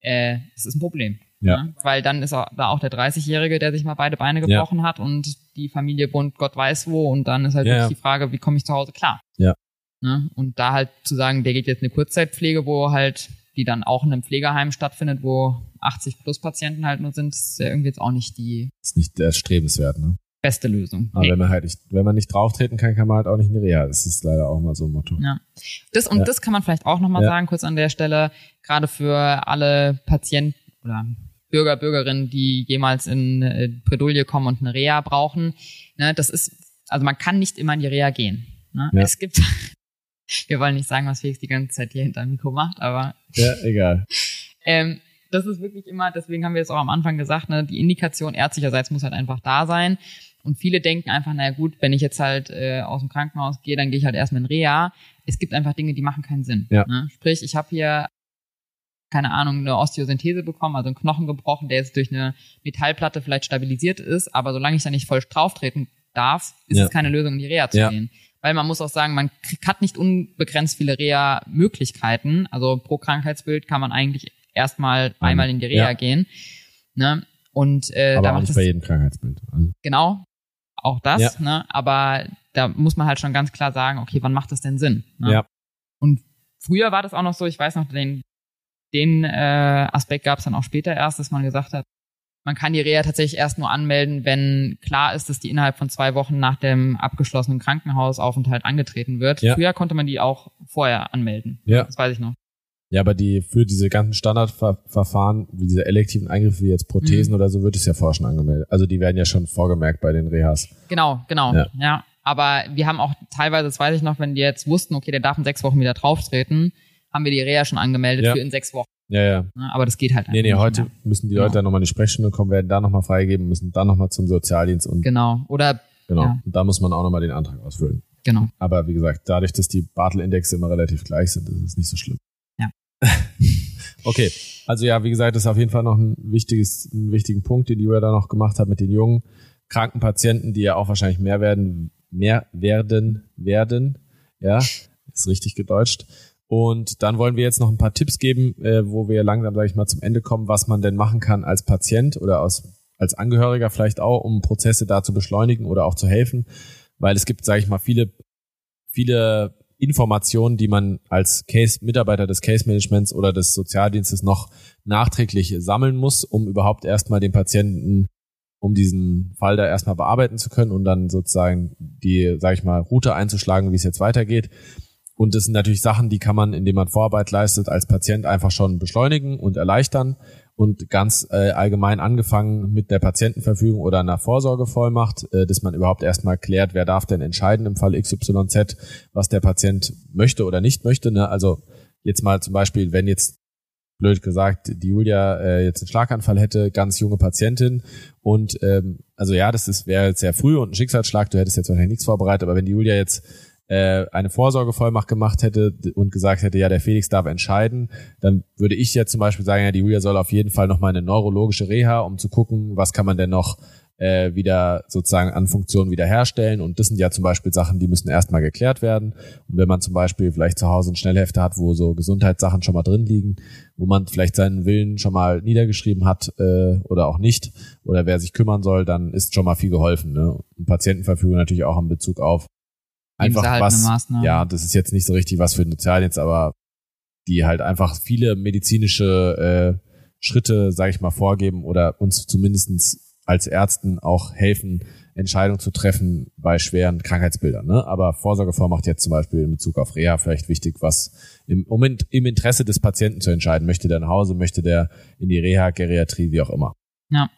äh, es ist ein Problem. Ja. Ne? Weil dann ist auch, da auch der 30-Jährige, der sich mal beide Beine Ja. gebrochen hat und die Familie wohnt Gott weiß wo und dann ist halt Ja, wirklich ja. die Frage, wie komme ich zu Hause klar? Ja. Ne? Und da halt zu sagen, der geht jetzt eine Kurzzeitpflege, wo halt die dann auch in einem Pflegeheim stattfindet, wo 80 plus Patienten halt nur sind, ist ja irgendwie jetzt auch nicht die Ist nicht erstrebenswert, ne? beste Lösung. Aber Nee. wenn man halt nicht, wenn man nicht drauftreten kann, kann man halt auch nicht in die Reha. Das ist leider auch mal so ein Motto. Ja. Das, und Ja. das kann man vielleicht auch nochmal Ja. sagen, kurz an der Stelle, gerade für alle Patienten oder Bürger, Bürgerinnen, die jemals in Bredouille kommen und eine Reha brauchen. Ne, das ist, also man kann nicht immer in die Reha gehen. Ne? Ja. Es gibt, wir wollen nicht sagen, was Felix die ganze Zeit hier hinter dem Mikro macht, aber Ja, egal. ähm, das ist wirklich immer, deswegen haben wir es auch am Anfang gesagt, ne, die Indikation ärztlicherseits muss halt einfach da sein. Und viele denken einfach, naja gut, wenn ich jetzt halt äh, aus dem Krankenhaus gehe, dann gehe ich halt erstmal in Reha. Es gibt einfach Dinge, die machen keinen Sinn. Ja. Ne? Sprich, ich habe hier, keine Ahnung, eine Osteosynthese bekommen, also einen Knochen gebrochen, der jetzt durch eine Metallplatte vielleicht stabilisiert ist, aber solange ich da nicht voll drauf treten darf, ist Ja. es keine Lösung, in die Reha zu Ja. gehen. Weil man muss auch sagen, man hat nicht unbegrenzt viele Reha-Möglichkeiten. Also pro Krankheitsbild kann man eigentlich erstmal einmal in die Reha Ja. gehen. Ne? Und äh, Aber da macht nicht bei jedem Krankheitsbild. Also, genau auch das, Ja. ne? aber da muss man halt schon ganz klar sagen, okay, wann macht das denn Sinn? Ne? Ja. Und früher war das auch noch so, ich weiß noch, den, den äh, Aspekt gab es dann auch später erst, dass man gesagt hat, man kann die Reha tatsächlich erst nur anmelden, wenn klar ist, dass die innerhalb von zwei Wochen nach dem abgeschlossenen Krankenhausaufenthalt angetreten wird. Ja. Früher konnte man die auch vorher anmelden. Ja. Das weiß ich noch. Ja, aber die für diese ganzen Standardverfahren, wie diese elektiven Eingriffe wie jetzt Prothesen Mhm. oder so, wird es ja vorher schon angemeldet. Also die werden ja schon vorgemerkt bei den Rehas. Genau, genau. Ja. Ja. Aber wir haben auch teilweise, das weiß ich noch, wenn die jetzt wussten, okay, der darf in sechs Wochen wieder drauftreten, haben wir die Reha schon angemeldet Ja. für in sechs Wochen. Ja, ja. Ne? Aber das geht halt Nee, nee, nicht heute mehr. müssen die Genau. Leute dann nochmal in die Sprechstunde kommen, werden da nochmal freigeben, müssen dann nochmal zum Sozialdienst und Genau. Oder genau. ja. Und da muss man auch nochmal den Antrag ausfüllen. genau. Aber wie gesagt, dadurch, dass die Bartel-Indexe immer relativ gleich sind, ist es nicht so schlimm. Ja. okay. Also ja, wie gesagt, das ist auf jeden Fall noch ein wichtiges, einen wichtigen Punkt, den Julia da noch gemacht hat mit den jungen kranken Patienten, die ja auch wahrscheinlich mehr werden, mehr werden, werden. Ja, ist richtig gedeutscht. Und dann wollen wir jetzt noch ein paar Tipps geben, äh, wo wir langsam, sage ich mal, zum Ende kommen, was man denn machen kann als Patient oder aus, als Angehöriger vielleicht auch, um Prozesse da zu beschleunigen oder auch zu helfen. Weil es gibt, sage ich mal, viele, viele Informationen, die man als Case, Mitarbeiter des Case Managements oder des Sozialdienstes noch nachträglich sammeln muss, um überhaupt erstmal den Patienten, um diesen Fall da erstmal bearbeiten zu können und dann sozusagen die, sage ich mal, Route einzuschlagen, wie es jetzt weitergeht. Und das sind natürlich Sachen, die kann man, indem man Vorarbeit leistet, als Patient einfach schon beschleunigen und erleichtern. Und ganz äh, allgemein angefangen mit der Patientenverfügung oder einer Vorsorgevollmacht, äh, dass man überhaupt erstmal klärt, wer darf denn entscheiden im Fall XYZ, was der Patient möchte oder nicht möchte. Ne? Also jetzt mal zum Beispiel, wenn jetzt blöd gesagt, die Julia äh, jetzt einen Schlaganfall hätte, ganz junge Patientin und ähm, also ja, das wäre jetzt sehr früh und ein Schicksalsschlag, du hättest jetzt wahrscheinlich nichts vorbereitet, aber wenn die Julia jetzt äh, eine Vorsorgevollmacht gemacht hätte und gesagt hätte, ja, der Felix darf entscheiden, dann würde ich jetzt zum Beispiel sagen, ja, die Julia soll auf jeden Fall noch mal eine neurologische Reha, um zu gucken, was kann man denn noch äh, wieder sozusagen an Funktionen wiederherstellen. Und das sind ja zum Beispiel Sachen, die müssen erstmal geklärt werden. Und wenn man zum Beispiel vielleicht zu Hause ein Schnellhefte hat, wo so Gesundheitssachen schon mal drin liegen, wo man vielleicht seinen Willen schon mal niedergeschrieben hat äh, oder auch nicht, oder wer sich kümmern soll, dann ist schon mal viel geholfen. Ne? Und Patientenverfügung natürlich auch in Bezug auf einfach Lebenserhaltende was, ja, das ist jetzt nicht so richtig was für den Sozialdienst, aber die halt einfach viele medizinische äh, Schritte, sage ich mal, vorgeben oder uns zumindestens als Ärzten auch helfen, Entscheidungen zu treffen bei schweren Krankheitsbildern. Ne? Aber Vorsorgevollmacht jetzt zum Beispiel in Bezug auf Reha vielleicht wichtig, was im, um in, im Interesse des Patienten zu entscheiden. Möchte der nach Hause, möchte der in die Reha, Geriatrie, wie auch immer. Ja.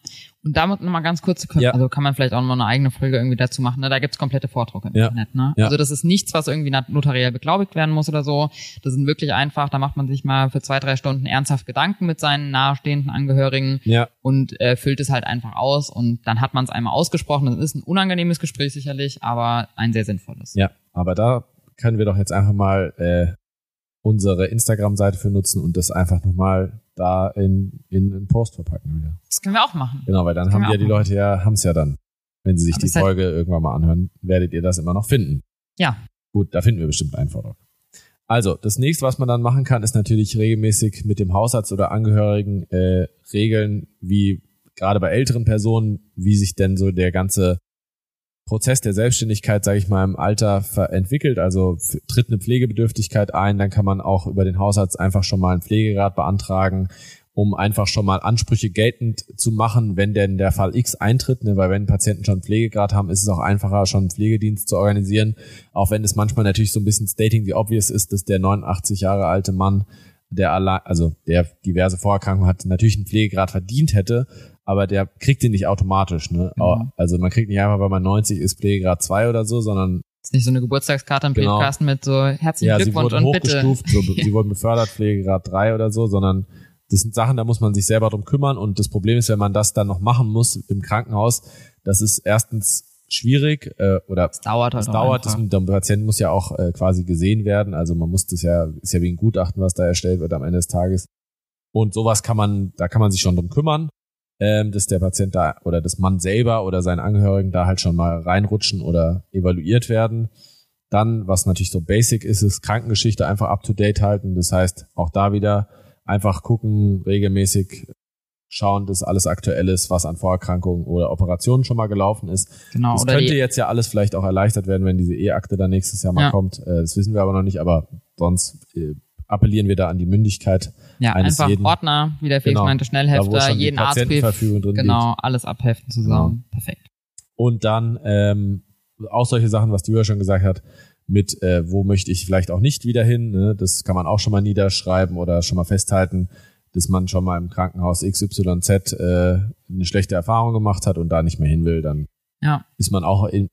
Und damit nochmal ganz kurz, Ja. also kann man vielleicht auch noch eine eigene Folge irgendwie dazu machen. Ne? Da gibt's komplette Vordrucke im Ja. Internet. Ne? Ja. Also das ist nichts, was irgendwie not- notariell beglaubigt werden muss oder so. Das sind wirklich einfach, da macht man sich mal für zwei, drei Stunden ernsthaft Gedanken mit seinen nahestehenden Angehörigen Ja, und äh, füllt es halt einfach aus und dann hat man es einmal ausgesprochen. Das ist ein unangenehmes Gespräch sicherlich, aber ein sehr sinnvolles. ja. Aber da können wir doch jetzt einfach mal äh, unsere Instagram-Seite für nutzen und das einfach nochmal da in, in einen Post verpacken wieder. Das können wir auch machen. Genau, weil dann haben ja wir die Leute ja, haben es ja dann. Wenn sie sich Aber die ist halt- Folge irgendwann mal anhören, werdet ihr das immer noch finden. Ja. Gut, da finden wir bestimmt einen Vortrag. Also, das nächste, was man dann machen kann, ist natürlich regelmäßig mit dem Hausarzt oder Angehörigen äh, regeln, wie gerade bei älteren Personen, wie sich denn so der ganze Prozess der Selbstständigkeit, sage ich mal, im Alter entwickelt. Also tritt eine Pflegebedürftigkeit ein, dann kann man auch über den Hausarzt einfach schon mal einen Pflegegrad beantragen, um einfach schon mal Ansprüche geltend zu machen, wenn denn der Fall X eintritt. Ne? Weil wenn Patienten schon einen Pflegegrad haben, ist es auch einfacher, schon einen Pflegedienst zu organisieren. Auch wenn es manchmal natürlich so ein bisschen stating the obvious ist, dass der 89 Jahre alte Mann, der allein, also der diverse Vorerkrankungen hat, natürlich einen Pflegegrad verdient hätte, aber der kriegt den nicht automatisch. Ne? Genau. Also man kriegt nicht einfach, weil man 90 ist, Pflegegrad 2 oder so, sondern Ist nicht so eine Geburtstagskarte im Genau. Briefkasten mit so herzlichen Ja, sie Glückwunsch wurden und bitte. hochgestuft, so, sie wurden befördert, Pflegegrad 3 oder so, sondern das sind Sachen, da muss man sich selber drum kümmern und das Problem ist, wenn man das dann noch machen muss im Krankenhaus, das ist erstens schwierig äh, oder Es dauert halt es dauert, das, der Patient muss ja auch äh, quasi gesehen werden, also man muss das ja, ist ja wie ein Gutachten, was da erstellt wird am Ende des Tages und sowas kann man, da kann man sich schon drum kümmern, ähm, dass der Patient da oder das Mann selber oder seine Angehörigen da halt schon mal reinrutschen oder evaluiert werden. Dann, was natürlich so basic ist, ist Krankengeschichte einfach up to date halten. Das heißt, auch da wieder einfach gucken, regelmäßig schauen, dass alles aktuell ist, was an Vorerkrankungen oder Operationen schon mal gelaufen ist. Genau, Das könnte jetzt ja alles vielleicht auch erleichtert werden, wenn diese E-Akte dann nächstes Jahr mal Ja. kommt. Äh, Das wissen wir aber noch nicht, aber sonst äh, appellieren wir da an die Mündigkeit. Ja, einfach jeden. Ordner, wie der Felix Genau. meinte, Schnellhefter, jeden Arztbrief, genau, alles abheften zusammen. Perfekt. Und dann ähm, auch solche Sachen, was die Julia schon gesagt hat, mit äh, wo möchte ich vielleicht auch nicht wieder hin. Ne? Das kann man auch schon mal niederschreiben oder schon mal festhalten, dass man schon mal im Krankenhaus XYZ äh, eine schlechte Erfahrung gemacht hat und da nicht mehr hin will. Dann Ja. ist man auch in,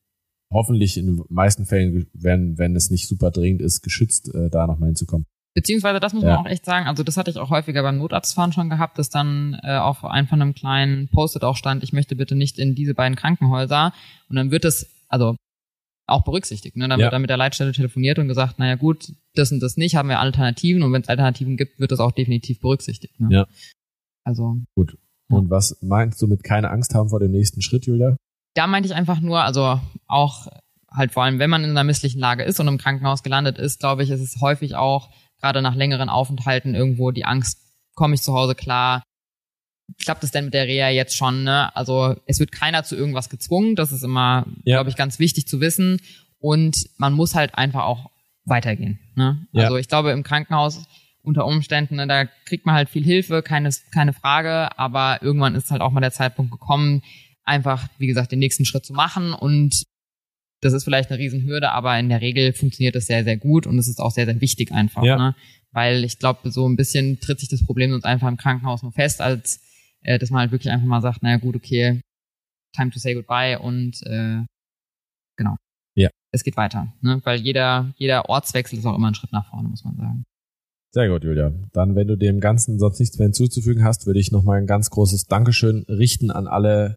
hoffentlich in den meisten Fällen, wenn, wenn es nicht super dringend ist, geschützt, äh, da nochmal hinzukommen. Beziehungsweise, das muss Ja. man auch echt sagen, also das hatte ich auch häufiger beim Notarztfahren schon gehabt, dass dann äh, auf einem von einem kleinen Post-it auch stand, ich möchte bitte nicht in diese beiden Krankenhäuser. Und dann wird es, also auch berücksichtigt. Ne? Dann Ja. wird dann mit der Leitstelle telefoniert und gesagt, naja gut, das und das nicht, haben wir Alternativen und wenn es Alternativen gibt, wird das auch definitiv berücksichtigt. Ne? Ja. Also Und was meinst du mit keine Angst haben vor dem nächsten Schritt, Julia? da meinte ich einfach nur, also auch halt vor allem, wenn man in einer misslichen Lage ist und im Krankenhaus gelandet ist, glaube ich, ist es häufig auch, gerade nach längeren Aufenthalten irgendwo die Angst, komme ich zu Hause klar? Klappt es denn mit der Reha jetzt schon? Ne? Also es wird keiner zu irgendwas gezwungen. Das ist immer, Ja. glaube ich, ganz wichtig zu wissen. Und man muss halt einfach auch weitergehen. Ne? Ja. Also ich glaube, im Krankenhaus unter Umständen, ne, da kriegt man halt viel Hilfe, keine, keine Frage, aber irgendwann ist halt auch mal der Zeitpunkt gekommen, einfach, wie gesagt, den nächsten Schritt zu machen und das ist vielleicht eine Riesenhürde, aber in der Regel funktioniert das sehr, sehr gut und es ist auch sehr, sehr wichtig einfach, Ja. ne? Weil ich glaube, so ein bisschen tritt sich das Problem sonst einfach im Krankenhaus nur fest, als äh, dass man halt wirklich einfach mal sagt, naja gut, okay, time to say goodbye und äh, genau. Ja. Es geht weiter, ne? Weil jeder, jeder Ortswechsel ist auch immer ein Schritt nach vorne, muss man sagen. Sehr gut, Julia. Dann, wenn du dem Ganzen sonst nichts mehr hinzuzufügen hast, würde ich nochmal ein ganz großes Dankeschön richten an alle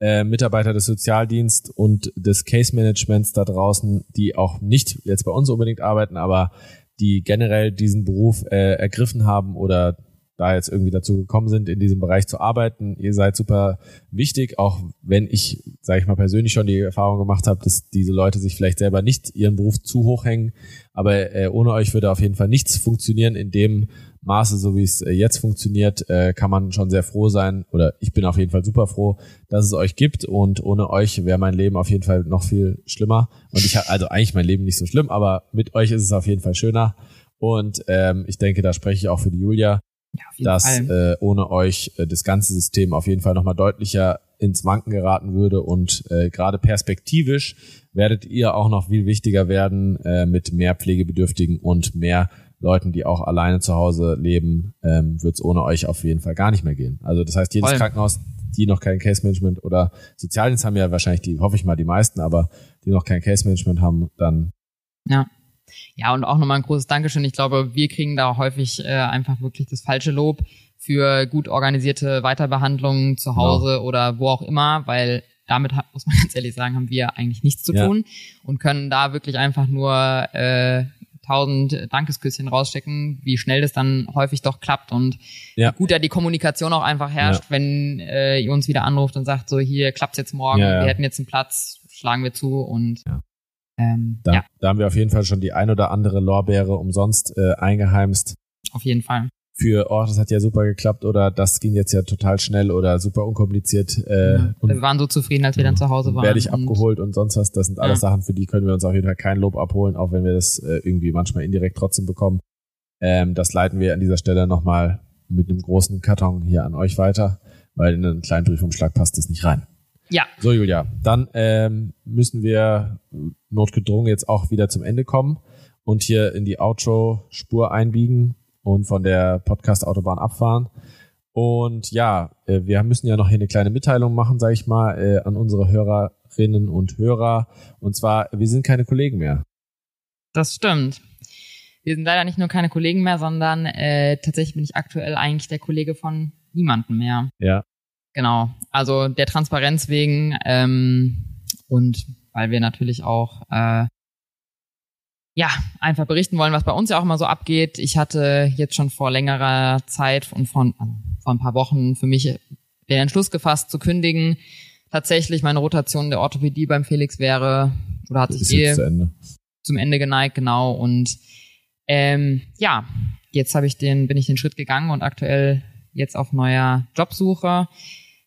äh, Mitarbeiter des Sozialdienst und des Case Managements da draußen, die auch nicht jetzt bei uns unbedingt arbeiten, aber die generell diesen Beruf äh, ergriffen haben oder da jetzt irgendwie dazu gekommen sind, in diesem Bereich zu arbeiten. Ihr seid super wichtig, auch wenn ich, sage ich mal, persönlich schon die Erfahrung gemacht habe, dass diese Leute sich vielleicht selber nicht ihren Beruf zu hoch hängen. Aber äh, ohne euch würde auf jeden Fall nichts funktionieren in dem Maße, so wie es äh, jetzt funktioniert, äh, kann man schon sehr froh sein, oder ich bin auf jeden Fall super froh, dass es euch gibt und ohne euch wäre mein Leben auf jeden Fall noch viel schlimmer. Und ich habe also eigentlich mein Leben nicht so schlimm, aber mit euch ist es auf jeden Fall schöner. Und ähm, ich denke, da spreche ich auch für die Julia, Ja, dass Fall. äh, ohne euch äh, das ganze System auf jeden Fall nochmal deutlicher ins Wanken geraten würde und äh, gerade perspektivisch werdet ihr auch noch viel wichtiger werden äh, mit mehr Pflegebedürftigen und mehr Leuten, die auch alleine zu Hause leben, ähm, wird es ohne euch auf jeden Fall gar nicht mehr gehen. Also das heißt, jedes Voll. Krankenhaus, die noch kein Case Management oder Sozialdienst haben ja wahrscheinlich die, hoffe ich mal, die meisten, aber die noch kein Case Management haben, dann Ja. Ja, und auch nochmal ein großes Dankeschön. Ich glaube, wir kriegen da häufig äh, einfach wirklich das falsche Lob für gut organisierte Weiterbehandlungen zu Hause oder wo auch immer, weil damit muss man ganz ehrlich sagen, haben wir eigentlich nichts zu Ja. tun und können da wirklich einfach nur äh, tausend Dankesküsschen rausstecken, wie schnell das dann häufig doch klappt und Ja. wie gut da die Kommunikation auch einfach herrscht, wenn äh, ihr uns wieder anruft und sagt, so hier klappt's jetzt morgen, Ja, ja. wir hätten jetzt einen Platz, schlagen wir zu und Ja. ähm, da, ja, da haben wir auf jeden Fall schon die ein oder andere Lorbeere umsonst äh, eingeheimst. auf jeden Fall. Für, oh, das hat ja super geklappt oder das ging jetzt ja total schnell oder super unkompliziert äh, Ja. und wir waren so zufrieden, als wir dann zu Hause waren. werde ich abgeholt und sonst was. Das sind alles Ja. Sachen, für die können wir uns auf jeden Fall kein Lob abholen, auch wenn wir das äh, irgendwie manchmal indirekt trotzdem bekommen. Ähm, das leiten wir an dieser Stelle nochmal mit einem großen Karton hier an euch weiter, weil in einen kleinen Briefumschlag passt es nicht rein. Ja, So, Julia, dann ähm, müssen wir notgedrungen jetzt auch wieder zum Ende kommen und hier in die Outro-Spur einbiegen und von der Podcast-Autobahn abfahren. Und ja, äh, wir müssen ja noch hier eine kleine Mitteilung machen, sage ich mal, äh, an unsere Hörer Hörerinnen und Hörer. Und zwar, wir sind keine Kollegen mehr. Das stimmt. Wir sind leider nicht nur keine Kollegen mehr, sondern äh, tatsächlich bin ich aktuell eigentlich der Kollege von niemandem mehr. Ja. Genau. Also der Transparenz wegen ähm, und weil wir natürlich auch äh, ja einfach berichten wollen, was bei uns ja auch immer so abgeht. Ich hatte jetzt schon vor längerer Zeit und von also vor ein paar Wochen für mich den Entschluss gefasst zu kündigen. Tatsächlich meine Rotation der Orthopädie beim Felix wäre oder hat sich eh Ende. zum Ende geneigt, genau. Und ähm, ja, jetzt habe ich den, bin ich den Schritt gegangen und aktuell jetzt auf neuer Jobsuche.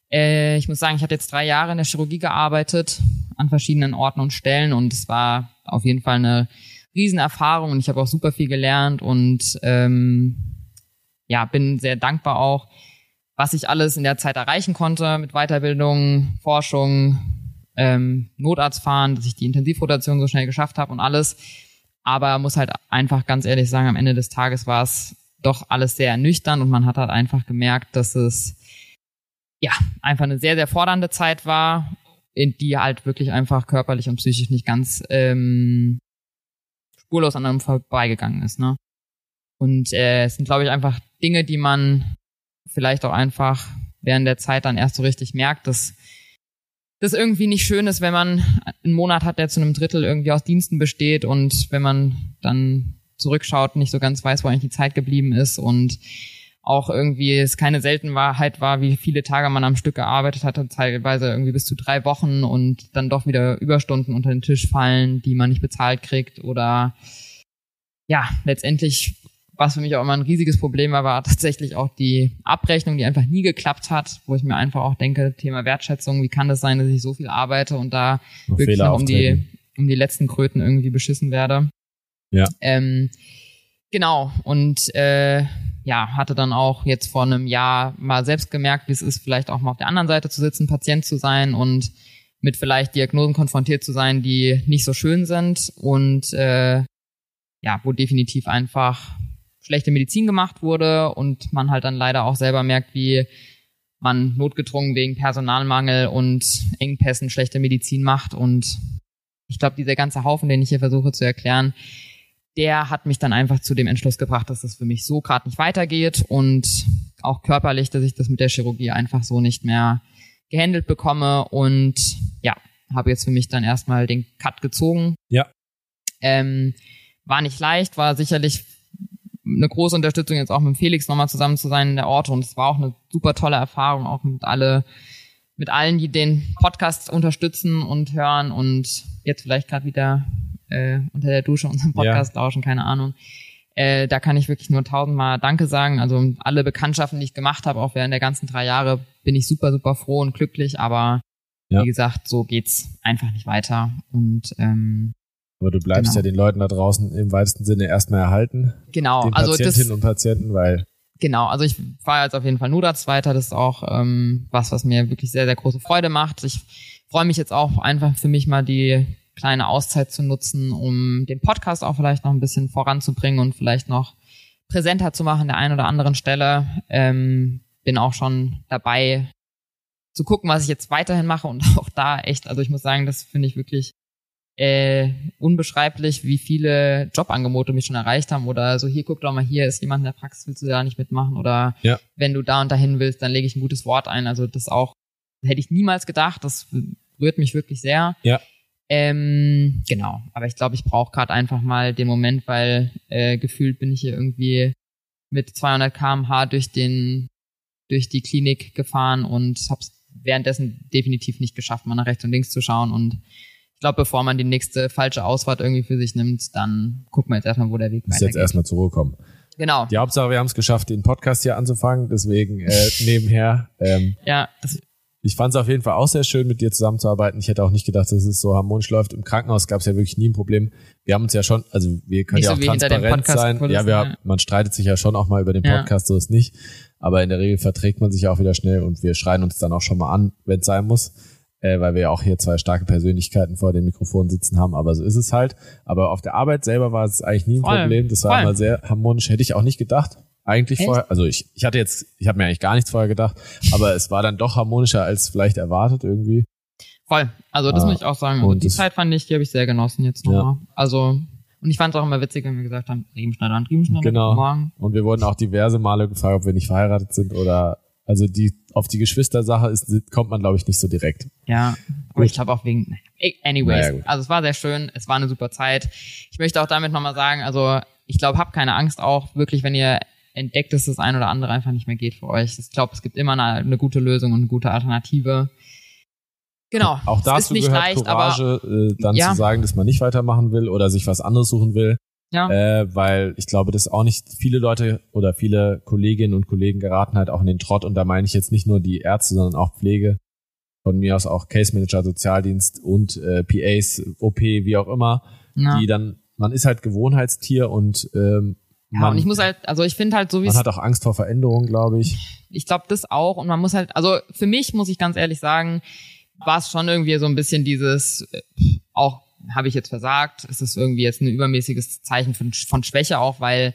Äh, ich muss sagen, ich habe jetzt drei Jahre in der Chirurgie gearbeitet, an verschiedenen Orten und Stellen und es war auf jeden Fall eine Riesenerfahrung und ich habe auch super viel gelernt und ähm, ja, bin sehr dankbar auch, was ich alles in der Zeit erreichen konnte mit Weiterbildung, Forschung, ähm, Notarzt fahren, dass ich die Intensivrotation so schnell geschafft habe und alles. Aber muss halt einfach ganz ehrlich sagen, am Ende des Tages war es doch alles sehr ernüchternd und man hat halt einfach gemerkt, dass es ja einfach eine sehr, sehr fordernde Zeit war, in die halt wirklich einfach körperlich und psychisch nicht ganz ähm, spurlos an einem vorbeigegangen ist. Ne? Und äh, es sind, glaube ich, einfach Dinge, die man vielleicht auch einfach während der Zeit dann erst so richtig merkt, dass das irgendwie nicht schön ist, wenn man einen Monat hat, der zu einem Drittel irgendwie aus Diensten besteht und wenn man dann zurückschaut, nicht so ganz weiß, wo eigentlich die Zeit geblieben ist und auch irgendwie es keine Seltenheit war, wie viele Tage man am Stück gearbeitet hatte, teilweise irgendwie bis zu drei Wochen und dann doch wieder Überstunden unter den Tisch fallen, die man nicht bezahlt kriegt oder ja, letztendlich was für mich auch immer ein riesiges Problem war, war tatsächlich auch die Abrechnung, die einfach nie geklappt hat, wo ich mir einfach auch denke, Thema Wertschätzung, wie kann das sein, dass ich so viel arbeite und da Noch wirklich Fehler noch um die, um die letzten Kröten irgendwie beschissen werde. Ja. Ähm, genau, und äh, ja, hatte dann auch jetzt vor einem Jahr mal selbst gemerkt, wie es ist, vielleicht auch mal auf der anderen Seite zu sitzen, Patient zu sein und mit vielleicht Diagnosen konfrontiert zu sein, die nicht so schön sind und äh, ja, wo definitiv einfach schlechte Medizin gemacht wurde und man halt dann leider auch selber merkt, wie man notgedrungen wegen Personalmangel und Engpässen schlechte Medizin macht. Und ich glaube, dieser ganze Haufen, den ich hier versuche zu erklären, der hat mich dann einfach zu dem Entschluss gebracht, dass das für mich so gerade nicht weitergeht und auch körperlich, dass ich das mit der Chirurgie einfach so nicht mehr gehandelt bekomme und ja, habe jetzt für mich dann erstmal den Cut gezogen. Ja. Ähm, war nicht leicht, war sicherlich eine große Unterstützung, jetzt auch mit Felix nochmal zusammen zu sein in der Orte. Und es war auch eine super tolle Erfahrung, auch mit alle, mit allen, die den Podcast unterstützen und hören und jetzt vielleicht gerade wieder äh, unter der Dusche unseren Podcast lauschen, keine Ahnung. Äh, da kann ich wirklich nur tausendmal Danke sagen. Also alle Bekanntschaften, die ich gemacht habe, auch während der ganzen drei Jahre, bin ich super, super froh und glücklich. Aber Ja. wie gesagt, so geht's einfach nicht weiter. Und ähm, Aber du bleibst Genau. ja den Leuten da draußen im weitesten Sinne erstmal erhalten. genau, Den also das Patientinnen und Patienten, weil Genau, also ich war jetzt auf jeden Fall Notarzt weiter. Das ist auch ähm, was, was mir wirklich sehr, sehr große Freude macht. Ich freue mich jetzt auch einfach für mich mal die kleine Auszeit zu nutzen, um den Podcast auch vielleicht noch ein bisschen voranzubringen und vielleicht noch präsenter zu machen an der einen oder anderen Stelle. Ähm, bin auch schon dabei zu gucken, was ich jetzt weiterhin mache und auch da echt, also ich muss sagen, das finde ich wirklich äh, unbeschreiblich, wie viele Jobangebote mich schon erreicht haben oder so, hier guck doch mal, hier ist jemand in der Praxis, willst du da nicht mitmachen oder Ja. wenn du da und dahin willst, dann lege ich ein gutes Wort ein. Also das auch, hätte ich niemals gedacht, das rührt mich wirklich sehr. Ja. Ähm, genau, aber ich glaube, ich brauche gerade einfach mal den Moment, weil äh, gefühlt bin ich hier irgendwie mit 200 km/h durch den durch die Klinik gefahren und habe es währenddessen definitiv nicht geschafft, mal nach rechts und links zu schauen und ich glaube, bevor man die nächste falsche Ausfahrt irgendwie für sich nimmt, dann gucken wir jetzt erstmal, wo der Weg muss jetzt weitergeht. erstmal zur Ruhe kommen. Genau. Die Hauptsache, wir haben es geschafft, den Podcast hier anzufangen, deswegen äh, nebenher. Ähm, Ja, das, ich fand es auf jeden Fall auch sehr schön, mit dir zusammenzuarbeiten. Ich hätte auch nicht gedacht, dass es so harmonisch läuft. Im Krankenhaus gab es ja wirklich nie ein Problem. Wir haben uns ja schon, also wir können Nicht ja so auch transparent sein. Ja, wir, ja. man streitet sich ja schon auch mal über den Ja. Podcast, so ist nicht. Aber in der Regel verträgt man sich ja auch wieder schnell und wir schreien uns dann auch schon mal an, wenn es sein muss. Äh, weil wir ja auch hier zwei starke Persönlichkeiten vor dem Mikrofon sitzen haben, aber so ist es halt. Aber auf der Arbeit selber war es eigentlich nie ein Problem. Das war immer sehr harmonisch. Hätte ich auch nicht gedacht. Eigentlich Echt? vorher, also ich, ich hatte jetzt, ich habe mir eigentlich gar nichts vorher gedacht, aber es war dann doch harmonischer als vielleicht erwartet irgendwie. Voll. Also das Ah, muss ich auch sagen. und Und die das- Zeit fand ich, die habe ich sehr genossen jetzt nochmal. Also, und ich fand es auch immer witzig, wenn wir gesagt haben, Riemenschneider und Riemenschneider, Genau. Morgen. Und wir wurden auch diverse Male gefragt, ob wir nicht verheiratet sind oder also die auf die Geschwistersache ist, kommt man, glaube ich, nicht so direkt. Ja, aber Gut. ich glaube auch wegen, eh, anyways. Naja, also es war sehr schön, es war eine super Zeit. Ich möchte auch damit nochmal sagen, also ich glaube, habt keine Angst auch, wirklich, wenn ihr entdeckt, dass das ein oder andere einfach nicht mehr geht für euch. Ich glaube, es gibt immer eine, eine gute Lösung und eine gute Alternative. Genau. Auch es dazu ist nicht gehört leicht, aber Courage, äh, dann Ja. zu sagen, dass man nicht weitermachen will oder sich was anderes suchen will. ja. Äh, weil ich glaube, dass auch nicht viele Leute oder viele Kolleginnen und Kollegen geraten halt auch in den Trott und da meine ich jetzt nicht nur die Ärzte, sondern auch Pflege, von mir aus auch Case Manager, Sozialdienst und äh, PAs, OP, wie auch immer, ja. die dann, man ist halt Gewohnheitstier und ähm, ja, man, und ich muss halt, also ich finde halt so wie man es hat auch Angst vor Veränderungen, glaube ich. ich glaube das auch und man muss halt, also für mich muss ich ganz ehrlich sagen, war es schon irgendwie so ein bisschen dieses, äh, auch habe ich jetzt versagt, es ist irgendwie jetzt ein übermäßiges Zeichen von, von Schwäche auch, weil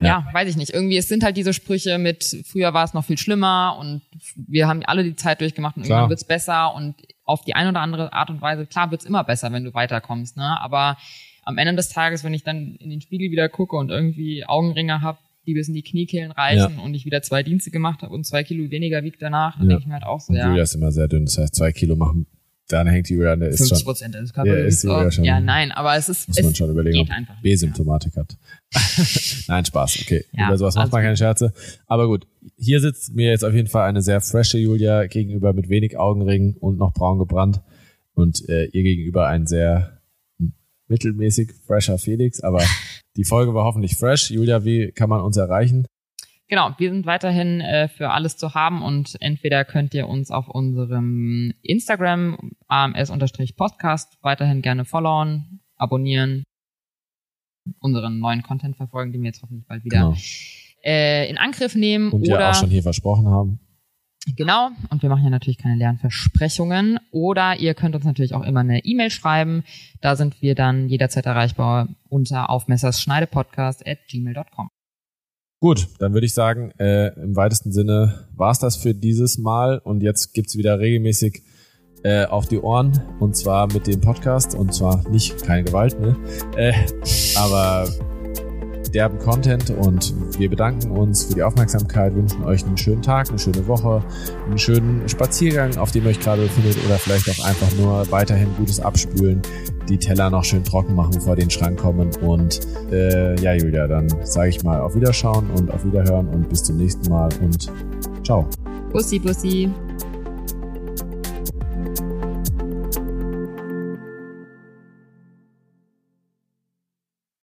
ja. weiß ich nicht, irgendwie es sind halt diese Sprüche mit früher war es noch viel schlimmer und wir haben alle die Zeit durchgemacht und Klar. irgendwann wird's besser und auf die eine oder andere Art und Weise, klar wird's immer besser, wenn du weiterkommst, ne, aber am Ende des Tages, wenn ich dann in den Spiegel wieder gucke und irgendwie Augenringe habe, die bis in die Kniekehlen reichen und ich wieder zwei Dienste gemacht habe und zwei Kilo weniger wiegt danach, dann Ja. denke ich mir halt auch so, Und ja, Julia ist immer sehr dünn, das heißt zwei Kilo machen, dann hängt die Julia, der ist 50 schon, Prozent des Ja, die ja schon- Ja, nein, aber es ist, muss es man schon überlegen, ob einfach. B-Symptomatik hat. Nein, Spaß, okay. Ja, Über sowas macht man also- keine Scherze. Aber gut, hier sitzt mir jetzt auf jeden Fall eine sehr frische Julia gegenüber mit wenig Augenringen und noch braun gebrannt. Und äh, ihr gegenüber ein sehr mittelmäßig fresher Felix. Aber die Folge war hoffentlich fresh. Julia, wie kann man uns erreichen? Genau, wir sind weiterhin äh, für alles zu haben und entweder könnt ihr uns auf unserem Instagram ams-podcast weiterhin gerne followen, abonnieren, unseren neuen Content verfolgen, den wir jetzt hoffentlich bald wieder Genau. äh, in Angriff nehmen. Und oder ja auch schon hier versprochen haben. Genau, und wir machen ja natürlich keine leeren Versprechungen. Oder ihr könnt uns natürlich auch immer eine E-Mail schreiben. Da sind wir dann jederzeit erreichbar unter aufmessersschneidepodcast at gmail.com. Gut, dann würde ich sagen, äh, im weitesten Sinne war's das für dieses Mal und jetzt gibt's wieder regelmäßig äh, auf die Ohren und zwar mit dem Podcast und zwar nicht keine Gewalt, ne? Äh, aber derben Content und wir bedanken uns für die Aufmerksamkeit, wünschen euch einen schönen Tag, eine schöne Woche, einen schönen Spaziergang, auf dem ihr euch gerade befindet oder vielleicht auch einfach nur weiterhin gutes Abspülen, die Teller noch schön trocken machen, bevor die in den Schrank kommen und äh, ja Julia, dann sage ich mal auf Wiederschauen und auf Wiederhören und bis zum nächsten Mal und ciao. Bussi, Bussi.